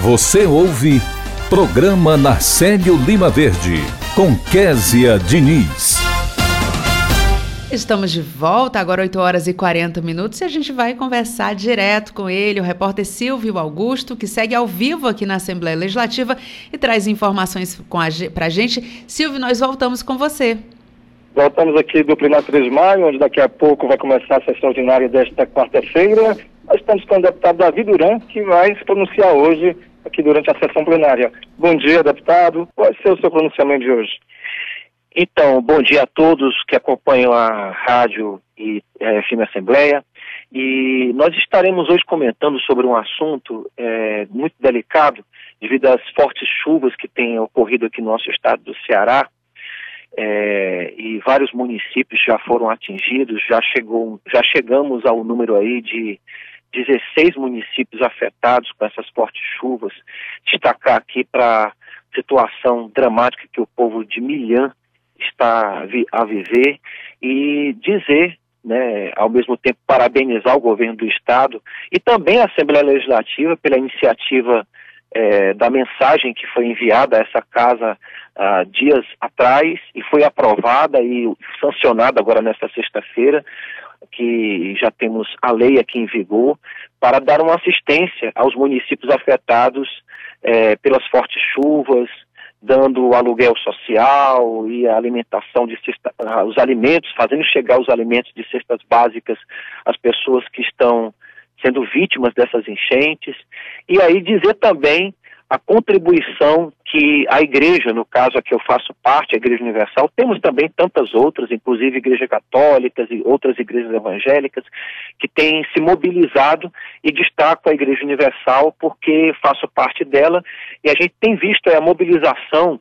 Você ouve Programa Narcélio Lima Verde, com Késia Diniz. Estamos de volta, agora 8 horas e 40 minutos, e a gente vai conversar direto com ele, o repórter Silvio Augusto, que segue ao vivo aqui na Assembleia Legislativa e traz informações para a gente. Silvio, nós voltamos com você. Voltamos aqui do plenário 3 de maio, onde daqui a pouco vai começar a sessão ordinária desta quarta-feira. Nós estamos com o deputado Davi Duran, que vai se pronunciar hoje aqui durante a sessão plenária. Bom dia, deputado. Qual ser o seu pronunciamento de hoje? Então, bom dia a todos que acompanham a rádio e a FM Assembleia. E nós estaremos hoje comentando sobre um assunto é, muito delicado devido às fortes chuvas que têm ocorrido aqui no nosso estado do Ceará. É, e vários municípios já foram atingidos, já, chegou, já chegamos ao número aí de 16 municípios afetados com essas fortes chuvas. Destacar aqui para a situação dramática que o povo de Milhã está a viver e dizer, né, ao mesmo tempo, parabenizar o governo do Estado e também a Assembleia Legislativa pela iniciativa é, da mensagem que foi enviada a essa casa uh, dias atrás e foi aprovada e sancionada agora nesta sexta-feira que já temos a lei aqui em vigor, para dar uma assistência aos municípios afetados é, pelas fortes chuvas, dando aluguel social e a alimentação de cesta, os alimentos, fazendo chegar os alimentos de cestas básicas às pessoas que estão sendo vítimas dessas enchentes. E aí dizer também a contribuição que a igreja, no caso a que eu faço parte, a Igreja Universal, temos também tantas outras, inclusive igrejas católicas e outras igrejas evangélicas, que têm se mobilizado e destaco a Igreja Universal porque faço parte dela e a gente tem visto a mobilização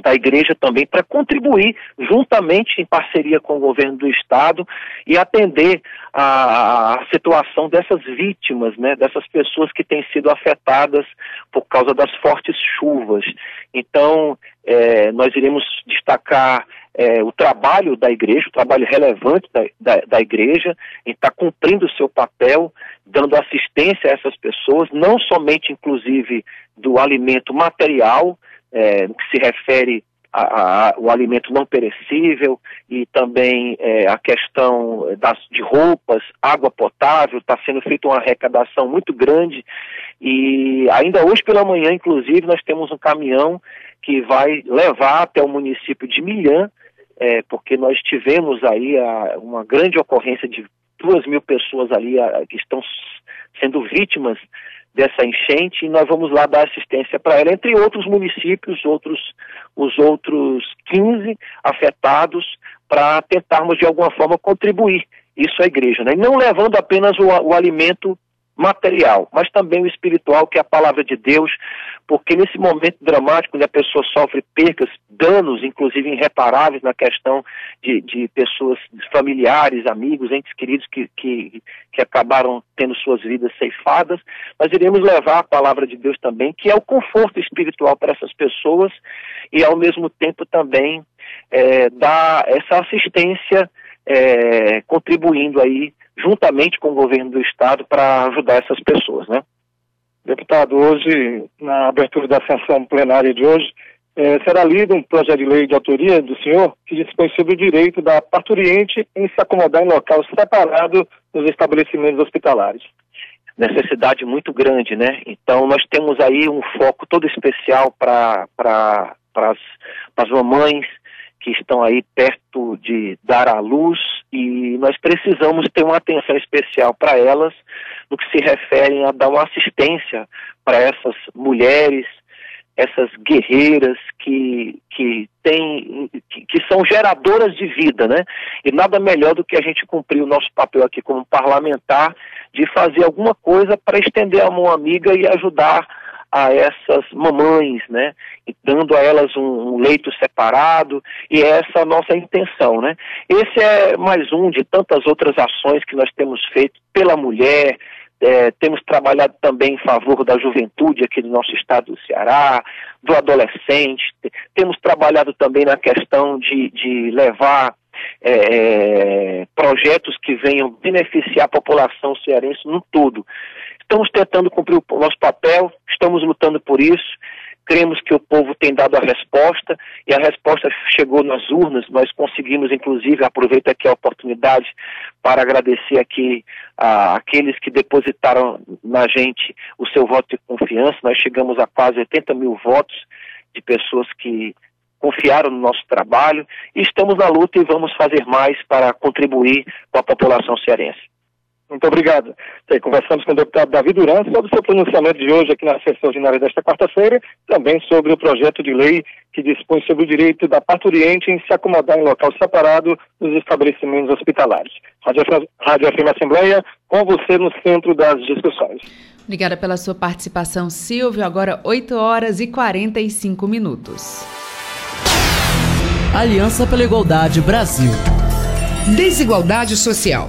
da igreja também para contribuir juntamente em parceria com o governo do estado e atender a, a, situação dessas vítimas, né, dessas pessoas que têm sido afetadas por causa das fortes chuvas. Então, é, nós iremos destacar é, o trabalho da igreja, o trabalho relevante da, da, da igreja, em estar tá cumprindo o seu papel, dando assistência a essas pessoas, não somente, inclusive, do alimento material, é, no que se refere ao alimento não perecível e também é, a questão das, de roupas, água potável, está sendo feita uma arrecadação muito grande. E ainda hoje pela manhã, inclusive, nós temos um caminhão que vai levar até o município de Milhã, é, porque nós tivemos aí a, uma grande ocorrência de duas mil pessoas ali a, que estão sendo vítimas dessa enchente e nós vamos lá dar assistência para ela, entre outros municípios, outros, os outros 15 afetados, para tentarmos de alguma forma contribuir isso à igreja, né? E não levando apenas o, o alimento material, mas também o espiritual, que é a palavra de Deus, porque nesse momento dramático, onde a pessoa sofre percas, danos, inclusive irreparáveis na questão de, de pessoas familiares, amigos, entes queridos que, que, que acabaram tendo suas vidas ceifadas, nós iremos levar a palavra de Deus também, que é o conforto espiritual para essas pessoas e, ao mesmo tempo, também é, dar essa assistência é, contribuindo aí juntamente com o governo do estado para ajudar essas pessoas, né? Deputado, hoje, na abertura da sessão plenária de hoje, eh, será lido um projeto de lei de autoria do senhor que dispõe sobre o direito da parturiente em se acomodar em local separado dos estabelecimentos hospitalares. Necessidade muito grande, né? Então, nós temos aí um foco todo especial para pra, as mamães que estão aí perto de dar à luz e nós precisamos ter uma atenção especial para elas no que se refere a dar uma assistência para essas mulheres, essas guerreiras que, que, tem, que, que, são geradoras de vida, né? E nada melhor do que a gente cumprir o nosso papel aqui como parlamentar de fazer alguma coisa para estender a mão amiga e ajudar a essas mamães, né? dando a elas um, um, leito separado, e é essa a nossa intenção, né? Esse é mais um de tantas outras ações que nós temos feito pela mulher, é, temos trabalhado também em favor da juventude aqui do nosso estado do Ceará, do adolescente, temos trabalhado também na questão de, de levar é, é, projetos que venham beneficiar a população cearense no todo. Estamos tentando cumprir o nosso papel, estamos lutando por isso. Cremos que o povo tem dado a resposta e a resposta chegou nas urnas. Nós conseguimos, inclusive, aproveito aqui a oportunidade para agradecer aqui a, aqueles que depositaram na gente o seu voto de confiança. Nós chegamos a quase 80 mil votos de pessoas que confiaram no nosso trabalho e estamos na luta e vamos fazer mais para contribuir com a população cearense. Muito obrigado. conversamos com o deputado Davi Duran sobre o seu pronunciamento de hoje aqui na sessão ordinária desta quarta-feira, também sobre o projeto de lei que dispõe sobre o direito da parturiente em se acomodar em local separado nos estabelecimentos hospitalares. Rádio, Rádio FM Assembleia, com você no centro das discussões. Obrigada pela sua participação, Silvio. Agora 8 horas e 45 minutos. Aliança pela Igualdade Brasil. Desigualdade social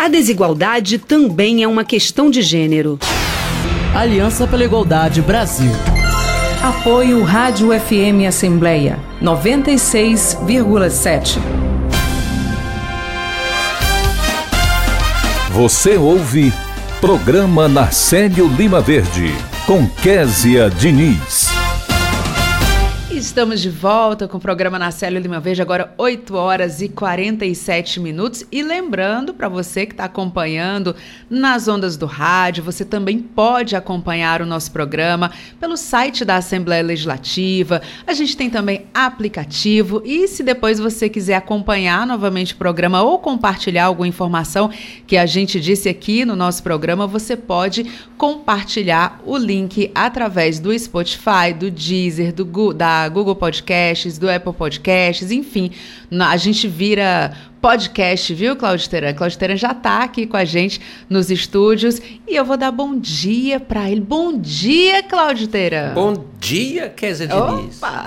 A desigualdade também é uma questão de gênero. Aliança pela Igualdade Brasil. Apoio Rádio FM Assembleia 96,7. Você ouve Programa Narcélio Lima Verde com Késia Diniz. Estamos de volta com o programa Na Célula Lima Verde, agora 8 horas e 47 minutos. E lembrando para você que está acompanhando nas ondas do rádio, você também pode acompanhar o nosso programa pelo site da Assembleia Legislativa. A gente tem também aplicativo. E se depois você quiser acompanhar novamente o programa ou compartilhar alguma informação que a gente disse aqui no nosso programa, você pode compartilhar o link através do Spotify, do Deezer, do, da Google Podcasts, do Apple Podcasts, enfim, a gente vira podcast, viu, Cláudio Teran? Cláudio Teran já está aqui com a gente nos estúdios e eu vou dar bom dia para ele. Bom dia, Cláudio Teran. Bom dia, Kézia Diniz. Opa!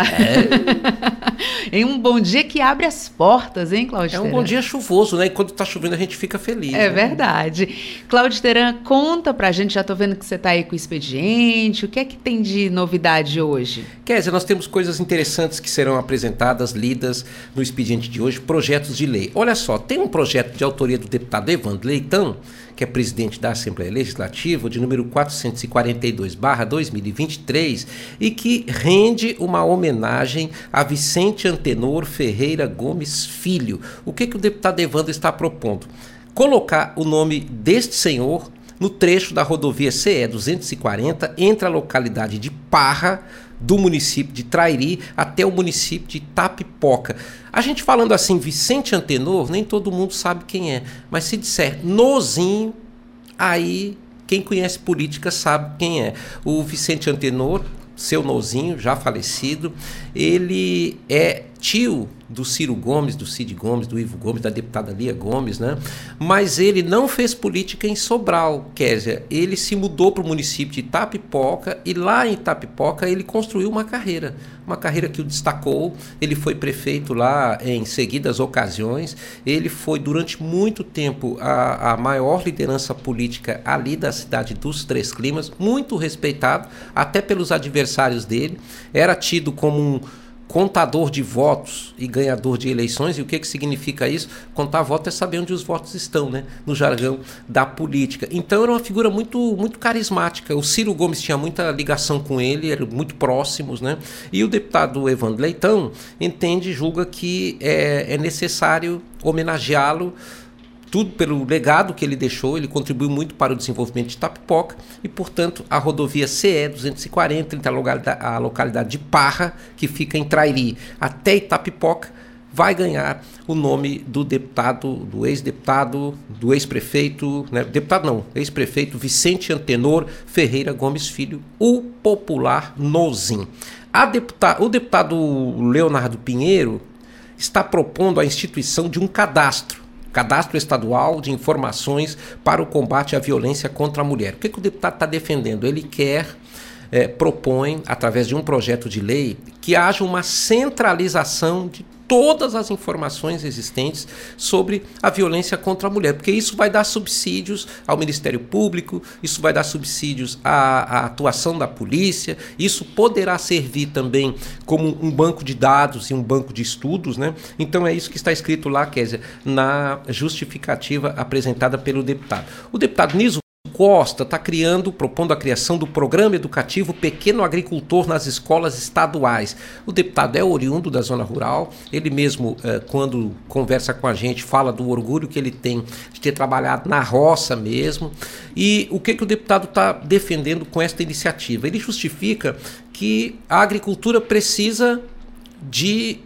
É. em um bom dia que abre as portas, hein, Cláudio É um bom dia chuvoso, né? E quando está chovendo a gente fica feliz. É né? verdade. Cláudio Teran, conta pra gente, já estou vendo que você está aí com o expediente, o que é que tem de novidade hoje? Kézia, nós temos coisas interessantes que serão apresentadas, lidas no expediente de hoje, projetos de lei. Olha só, tem um projeto de autoria do deputado Evandro Leitão, que é presidente da Assembleia Legislativa, de número 442-2023, e que rende uma homenagem a Vicente Antenor Ferreira Gomes Filho. O que, que o deputado Evandro está propondo? Colocar o nome deste senhor no trecho da rodovia CE 240 entre a localidade de Parra, do município de Trairi até o município de Tapipoca. A gente falando assim, Vicente Antenor, nem todo mundo sabe quem é, mas se disser Nozinho, aí quem conhece política sabe quem é. O Vicente Antenor, seu Nozinho, já falecido, ele é tio do Ciro Gomes, do Cid Gomes, do Ivo Gomes, da deputada Lia Gomes, né? Mas ele não fez política em Sobral, Késia. Ele se mudou para o município de Itapipoca e lá em Itapipoca ele construiu uma carreira, uma carreira que o destacou. Ele foi prefeito lá em seguidas ocasiões. Ele foi durante muito tempo a, a maior liderança política ali da cidade dos Três Climas, muito respeitado até pelos adversários dele. Era tido como um contador de votos e ganhador de eleições. E o que, que significa isso? Contar votos é saber onde os votos estão, né? No jargão da política. Então era uma figura muito, muito carismática. O Ciro Gomes tinha muita ligação com ele, eram muito próximos, né? E o deputado Evandro Leitão entende, julga que é, é necessário homenageá-lo tudo pelo legado que ele deixou, ele contribuiu muito para o desenvolvimento de Tapipoca e, portanto, a rodovia CE 240, entre a localidade, a localidade de Parra, que fica em Trairi, até Itapipoca, vai ganhar o nome do deputado, do ex-deputado, do ex-prefeito, né, deputado não, ex-prefeito Vicente Antenor Ferreira Gomes Filho, o popular Nozin. Deputa, o deputado Leonardo Pinheiro está propondo a instituição de um cadastro Cadastro Estadual de Informações para o Combate à Violência contra a Mulher. O que, que o deputado está defendendo? Ele quer, é, propõe, através de um projeto de lei, que haja uma centralização de todas as informações existentes sobre a violência contra a mulher, porque isso vai dar subsídios ao Ministério Público, isso vai dar subsídios à, à, atuação da polícia, isso poderá servir também como um banco de dados e um banco de estudos, né? Então é isso que está escrito lá, Kézia, na justificativa apresentada pelo deputado. O deputado Niso Costa está criando, propondo a criação do programa educativo Pequeno Agricultor nas escolas estaduais. O deputado é oriundo da zona rural, ele mesmo, eh, quando conversa com a gente, fala do orgulho que ele tem de ter trabalhado na roça mesmo. E o que, que o deputado está defendendo com esta iniciativa? Ele justifica que a agricultura precisa de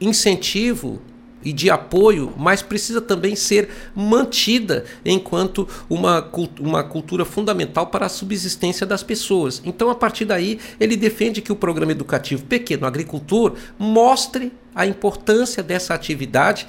incentivo e de apoio, mas precisa também ser mantida enquanto uma, uma cultura fundamental para a subsistência das pessoas. Então, a partir daí, ele defende que o programa educativo Pequeno Agricultor mostre a importância dessa atividade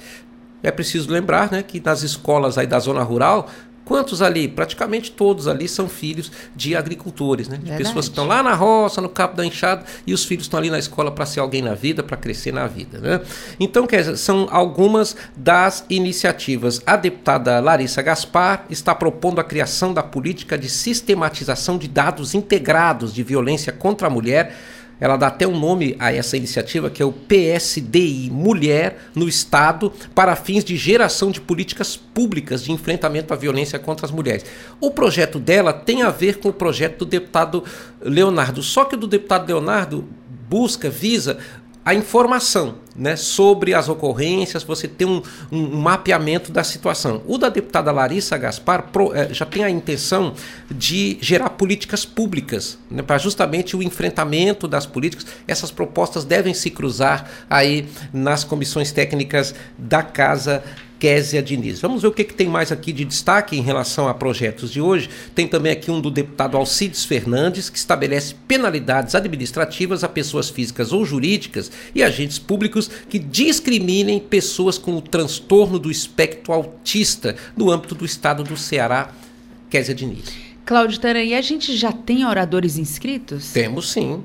é preciso lembrar né, que nas escolas aí da zona rural Quantos ali? Praticamente todos ali são filhos de agricultores, né? De Verdade. pessoas que estão lá na roça, no campo da enxada, e os filhos estão ali na escola para ser alguém na vida, para crescer na vida, né? Então, quer dizer, são algumas das iniciativas. A deputada Larissa Gaspar está propondo a criação da política de sistematização de dados integrados de violência contra a mulher ela dá até um nome a essa iniciativa, que é o PSDI Mulher no Estado, para fins de geração de políticas públicas de enfrentamento à violência contra as mulheres. O projeto dela tem a ver com o projeto do deputado Leonardo, só que o do deputado Leonardo busca, visa a informação né, sobre as ocorrências, você tem um, um, mapeamento da situação. O da deputada Larissa Gaspar pro, é, já tem a intenção de gerar políticas públicas né, para justamente o enfrentamento das políticas. Essas propostas devem se cruzar aí nas comissões técnicas da Casa Késia Diniz. Vamos ver o que, que, tem mais aqui de destaque em relação a projetos de hoje. Tem também aqui um do deputado Alcides Fernandes, que estabelece penalidades administrativas a pessoas físicas ou jurídicas e agentes públicos que discriminem pessoas com o transtorno do espectro autista no âmbito do estado do Ceará. Késia Diniz. Cláudio Taran, e a gente já tem oradores inscritos? Temos sim.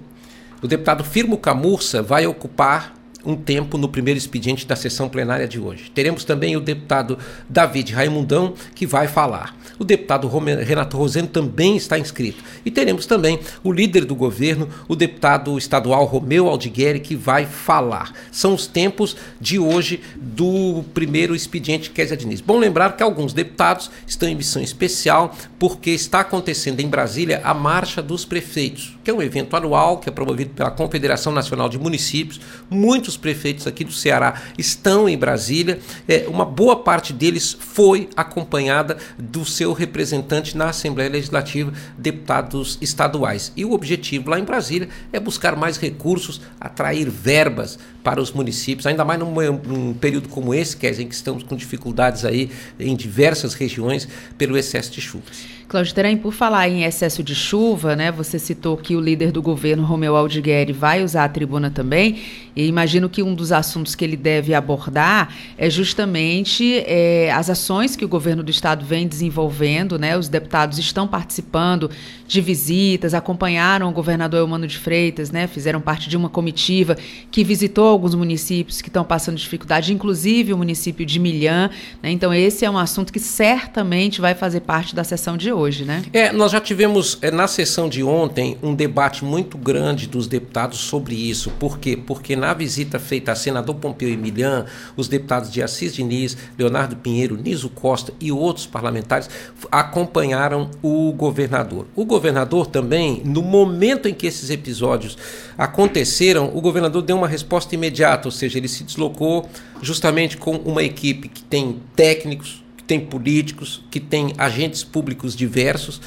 O deputado Firmo Camurça vai ocupar um tempo no primeiro expediente da sessão plenária de hoje. Teremos também o deputado David Raimundão, que vai falar. O deputado Renato Roseno também está inscrito. E teremos também o líder do governo, o deputado estadual Romeu Aldigueri, que vai falar. São os tempos de hoje do primeiro expediente Kézia Diniz. Bom lembrar que alguns deputados estão em missão especial porque está acontecendo em Brasília a Marcha dos Prefeitos, que é um evento anual que é promovido pela Confederação Nacional de Municípios. Muitos prefeitos aqui do Ceará estão em Brasília. É, uma boa parte deles foi acompanhada do seu representante na Assembleia Legislativa, deputados estaduais. E o objetivo lá em Brasília é buscar mais recursos, atrair verbas para os municípios, ainda mais num, num período como esse, que é em que estamos com dificuldades aí em diversas regiões pelo excesso de chuvas. Cláudio Terem, por falar em excesso de chuva, né? Você citou que o líder do governo, Romeu Aldigueri, vai usar a tribuna também. E imagino que um dos assuntos que ele deve abordar é justamente é, as ações que o governo do estado vem desenvolvendo, né? Os deputados estão participando de visitas, acompanharam o governador Eumano de Freitas, né? Fizeram parte de uma comitiva que visitou alguns municípios que estão passando dificuldade, inclusive o município de Milhã. Né? Então, esse é um assunto que certamente vai fazer parte da sessão de hoje né? É, nós já tivemos é, na sessão de ontem um debate muito grande dos deputados sobre isso. Por quê? Porque na visita feita a senador Pompeu Emilian, os deputados de Assis Diniz, Leonardo Pinheiro, Niso Costa e outros parlamentares acompanharam o governador. O governador também, no momento em que esses episódios aconteceram, o governador deu uma resposta imediata, ou seja, ele se deslocou justamente com uma equipe que tem técnicos, tem políticos, que tem agentes públicos diversos,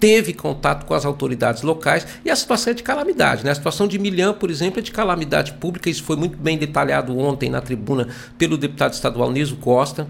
teve contato com as autoridades locais e a situação é de calamidade. Né? A situação de Milhã, por exemplo, é de calamidade pública. Isso foi muito bem detalhado ontem na tribuna pelo deputado estadual Niso Costa.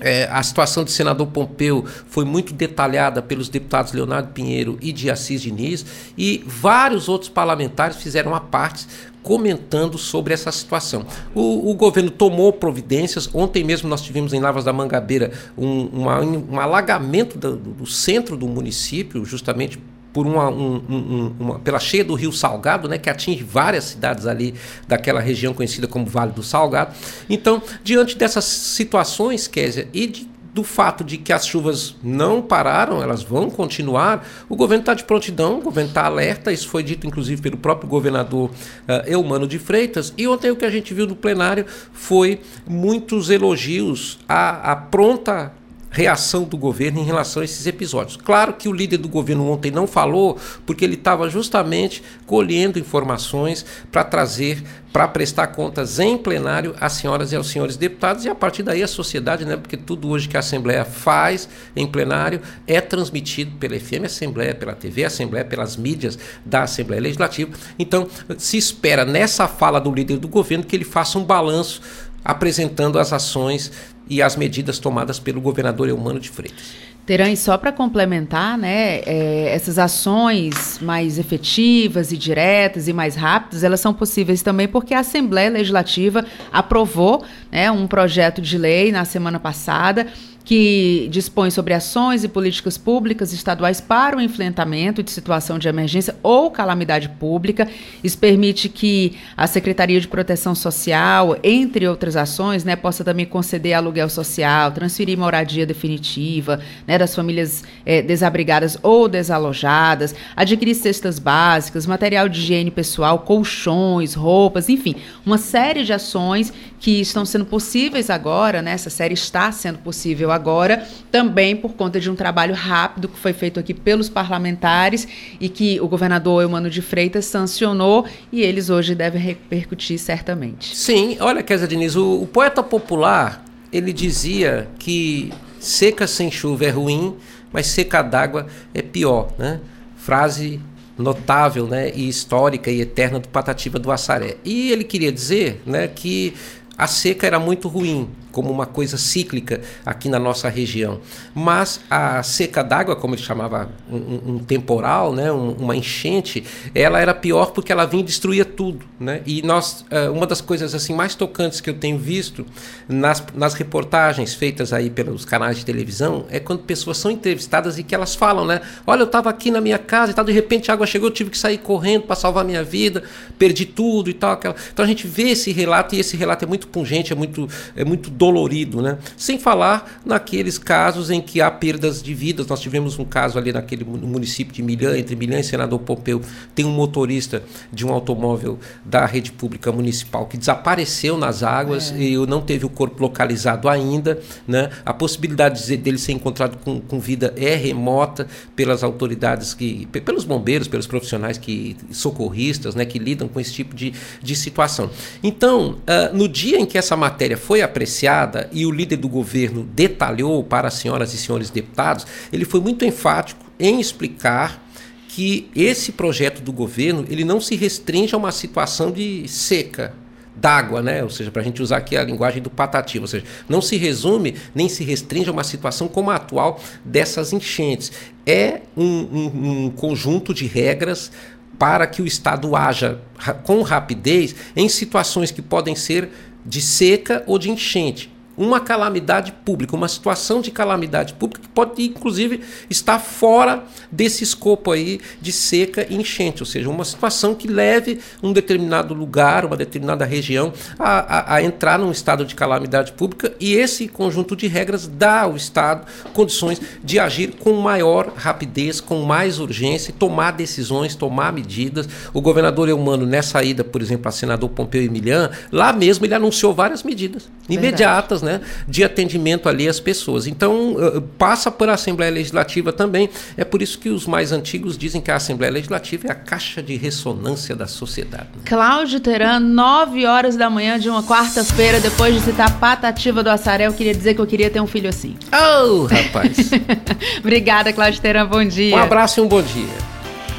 É, a situação do senador Pompeu foi muito detalhada pelos deputados Leonardo Pinheiro e de Assis Diniz, e vários outros parlamentares fizeram a parte comentando sobre essa situação. O, o, governo tomou providências. Ontem mesmo nós tivemos em Lavras da Mangabeira um, uma, um alagamento do, do centro do município, justamente por uma, um, um, uma, pela cheia do Rio Salgado, né, que atinge várias cidades ali daquela região conhecida como Vale do Salgado. Então, diante dessas situações, Kézia, e de do fato de que as chuvas não pararam, elas vão continuar, o governo está de prontidão, o governo está alerta, isso foi dito inclusive pelo próprio governador uh, Eumano de Freitas, e ontem o que a gente viu no plenário foi muitos elogios à, à pronta reação do governo em relação a esses episódios. Claro que o líder do governo ontem não falou, porque ele estava justamente colhendo informações para trazer, para prestar contas em plenário às senhoras e aos senhores deputados e a partir daí a sociedade, né, porque tudo hoje que a Assembleia faz em plenário é transmitido pela FM Assembleia, pela TV Assembleia, pelas mídias da Assembleia Legislativa. Então, se espera nessa fala do líder do governo que ele faça um balanço apresentando as ações e as medidas tomadas pelo governador Eumano de Freitas. Teran, e só para complementar, né, é, essas ações mais efetivas e diretas e mais rápidas, elas são possíveis também porque a Assembleia Legislativa aprovou né, um projeto de lei na semana passada que dispõe sobre ações e políticas públicas estaduais para o enfrentamento de situação de emergência ou calamidade pública. Isso permite que a Secretaria de Proteção Social, entre outras ações, né, possa também conceder aluguel social, transferir moradia definitiva né, das famílias é, desabrigadas ou desalojadas, adquirir cestas básicas, material de higiene pessoal, colchões, roupas, enfim, uma série de ações que estão sendo possíveis agora, né? Essa série está sendo possível agora, também por conta de um trabalho rápido que foi feito aqui pelos parlamentares e que o governador Eumano de Freitas sancionou e eles hoje devem repercutir certamente. Sim, olha, Kézia Diniz, o, o poeta popular, ele dizia que seca sem chuva é ruim, mas seca d'água é pior, né? Frase notável, né, e histórica e eterna do Patativa do Assaré. E ele queria dizer, né, que a seca era muito ruim, como uma coisa cíclica aqui na nossa região. Mas a seca d'água, como ele chamava um, um temporal, né, um, uma enchente, ela era pior porque ela vinha e destruía tudo. Né? E nós, uh, uma das coisas assim mais tocantes que eu tenho visto nas, nas reportagens feitas aí pelos canais de televisão é quando pessoas são entrevistadas e que elas falam, né? Olha, eu estava aqui na minha casa e tal, de repente a água chegou, eu tive que sair correndo para salvar minha vida, perdi tudo e tal. Aquela... Então a gente vê esse relato e esse relato é muito pungente, é muito, é muito dolorido, né? Sem falar naqueles casos em que há perdas de vidas. Nós tivemos um caso ali naquele município de Milhã, entre Milhã e Senador Pompeu, tem um motorista de um automóvel da rede pública municipal que desapareceu nas águas é. e não teve o corpo localizado ainda, né? A possibilidade dele ser encontrado com, com vida é remota pelas autoridades que, pelos bombeiros, pelos profissionais que socorristas, né, que lidam com esse tipo de, de situação. Então, uh, no dia em que essa matéria foi apreciada e o líder do governo detalhou para as senhoras e senhores deputados, ele foi muito enfático em explicar que esse projeto do governo ele não se restringe a uma situação de seca, d'água, né? Ou seja, para a gente usar aqui a linguagem do patativo, ou seja, não se resume nem se restringe a uma situação como a atual dessas enchentes. É um, um, um conjunto de regras para que o Estado haja com rapidez em situações que podem ser de seca ou de enchente uma calamidade pública, uma situação de calamidade pública que pode, inclusive, estar fora desse escopo aí de seca e enchente, ou seja, uma situação que leve um determinado lugar, uma determinada região a, a, a entrar num estado de calamidade pública e esse conjunto de regras dá ao Estado condições de agir com maior rapidez, com mais urgência, tomar decisões, tomar medidas. O governador Eumano, nessa ida, por exemplo, a senador Pompeu Emiliano, lá mesmo ele anunciou várias medidas imediatas, né? Né, de atendimento ali às pessoas. Então, uh, passa por a Assembleia Legislativa também. É por isso que os mais antigos dizem que a Assembleia Legislativa é a caixa de ressonância da sociedade. Né? Cláudio Teran, 9 horas da manhã de uma quarta-feira, depois de citar Patativa do Assaré, eu queria dizer que eu queria ter um filho assim. Oh, rapaz! Obrigada, Cláudio Teran, bom dia. Um abraço e um bom dia.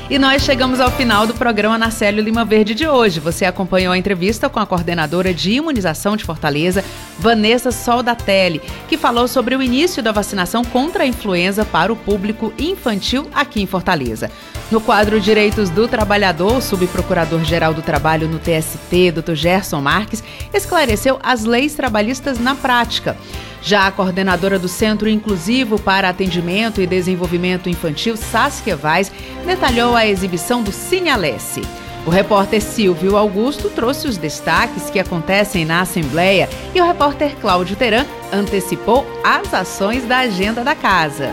E nós chegamos ao final do programa Narcélio Lima Verde de hoje. Você acompanhou a entrevista com a coordenadora de imunização de Fortaleza, Vanessa Soldatelli, que falou sobre o início da vacinação contra a influenza para o público infantil aqui em Fortaleza. No quadro Direitos do Trabalhador, o subprocurador-geral do Trabalho no TST, Dr. Gerson Marques, esclareceu as leis trabalhistas na prática. Já a coordenadora do Centro Inclusivo para Atendimento e Desenvolvimento Infantil, Saskia Vaz, detalhou a exibição do Cine Alesse. O repórter Silvio Augusto trouxe os destaques que acontecem na Assembleia e o repórter Cláudio Teran antecipou as ações da agenda da casa.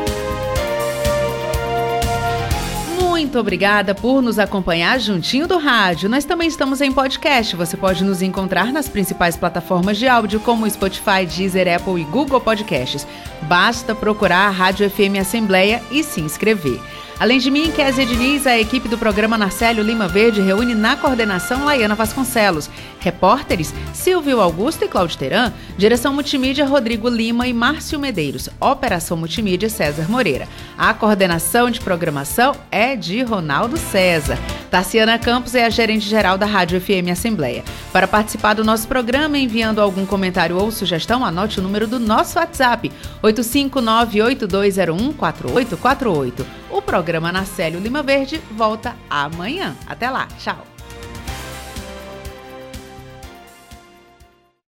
Muito obrigada por nos acompanhar juntinho do rádio. Nós também estamos em podcast. Você pode nos encontrar nas principais plataformas de áudio, como Spotify, Deezer, Apple e Google Podcasts. Basta procurar a Rádio FM Assembleia e se inscrever. Além de mim, Kézia Diniz, a equipe do programa Narcélio Lima Verde reúne na coordenação Laiana Vasconcelos. Repórteres Silvio Augusto e Cláudio Teran. Direção Multimídia Rodrigo Lima e Márcio Medeiros. Operação Multimídia César Moreira. A coordenação de programação é de Ronaldo César. Tarciana Campos é a gerente-geral da Rádio FM Assembleia. Para participar do nosso programa, enviando algum comentário ou sugestão, anote o número do nosso WhatsApp: 859-8201-4848. O programa Nacélio Lima Verde volta amanhã. Até lá. Tchau.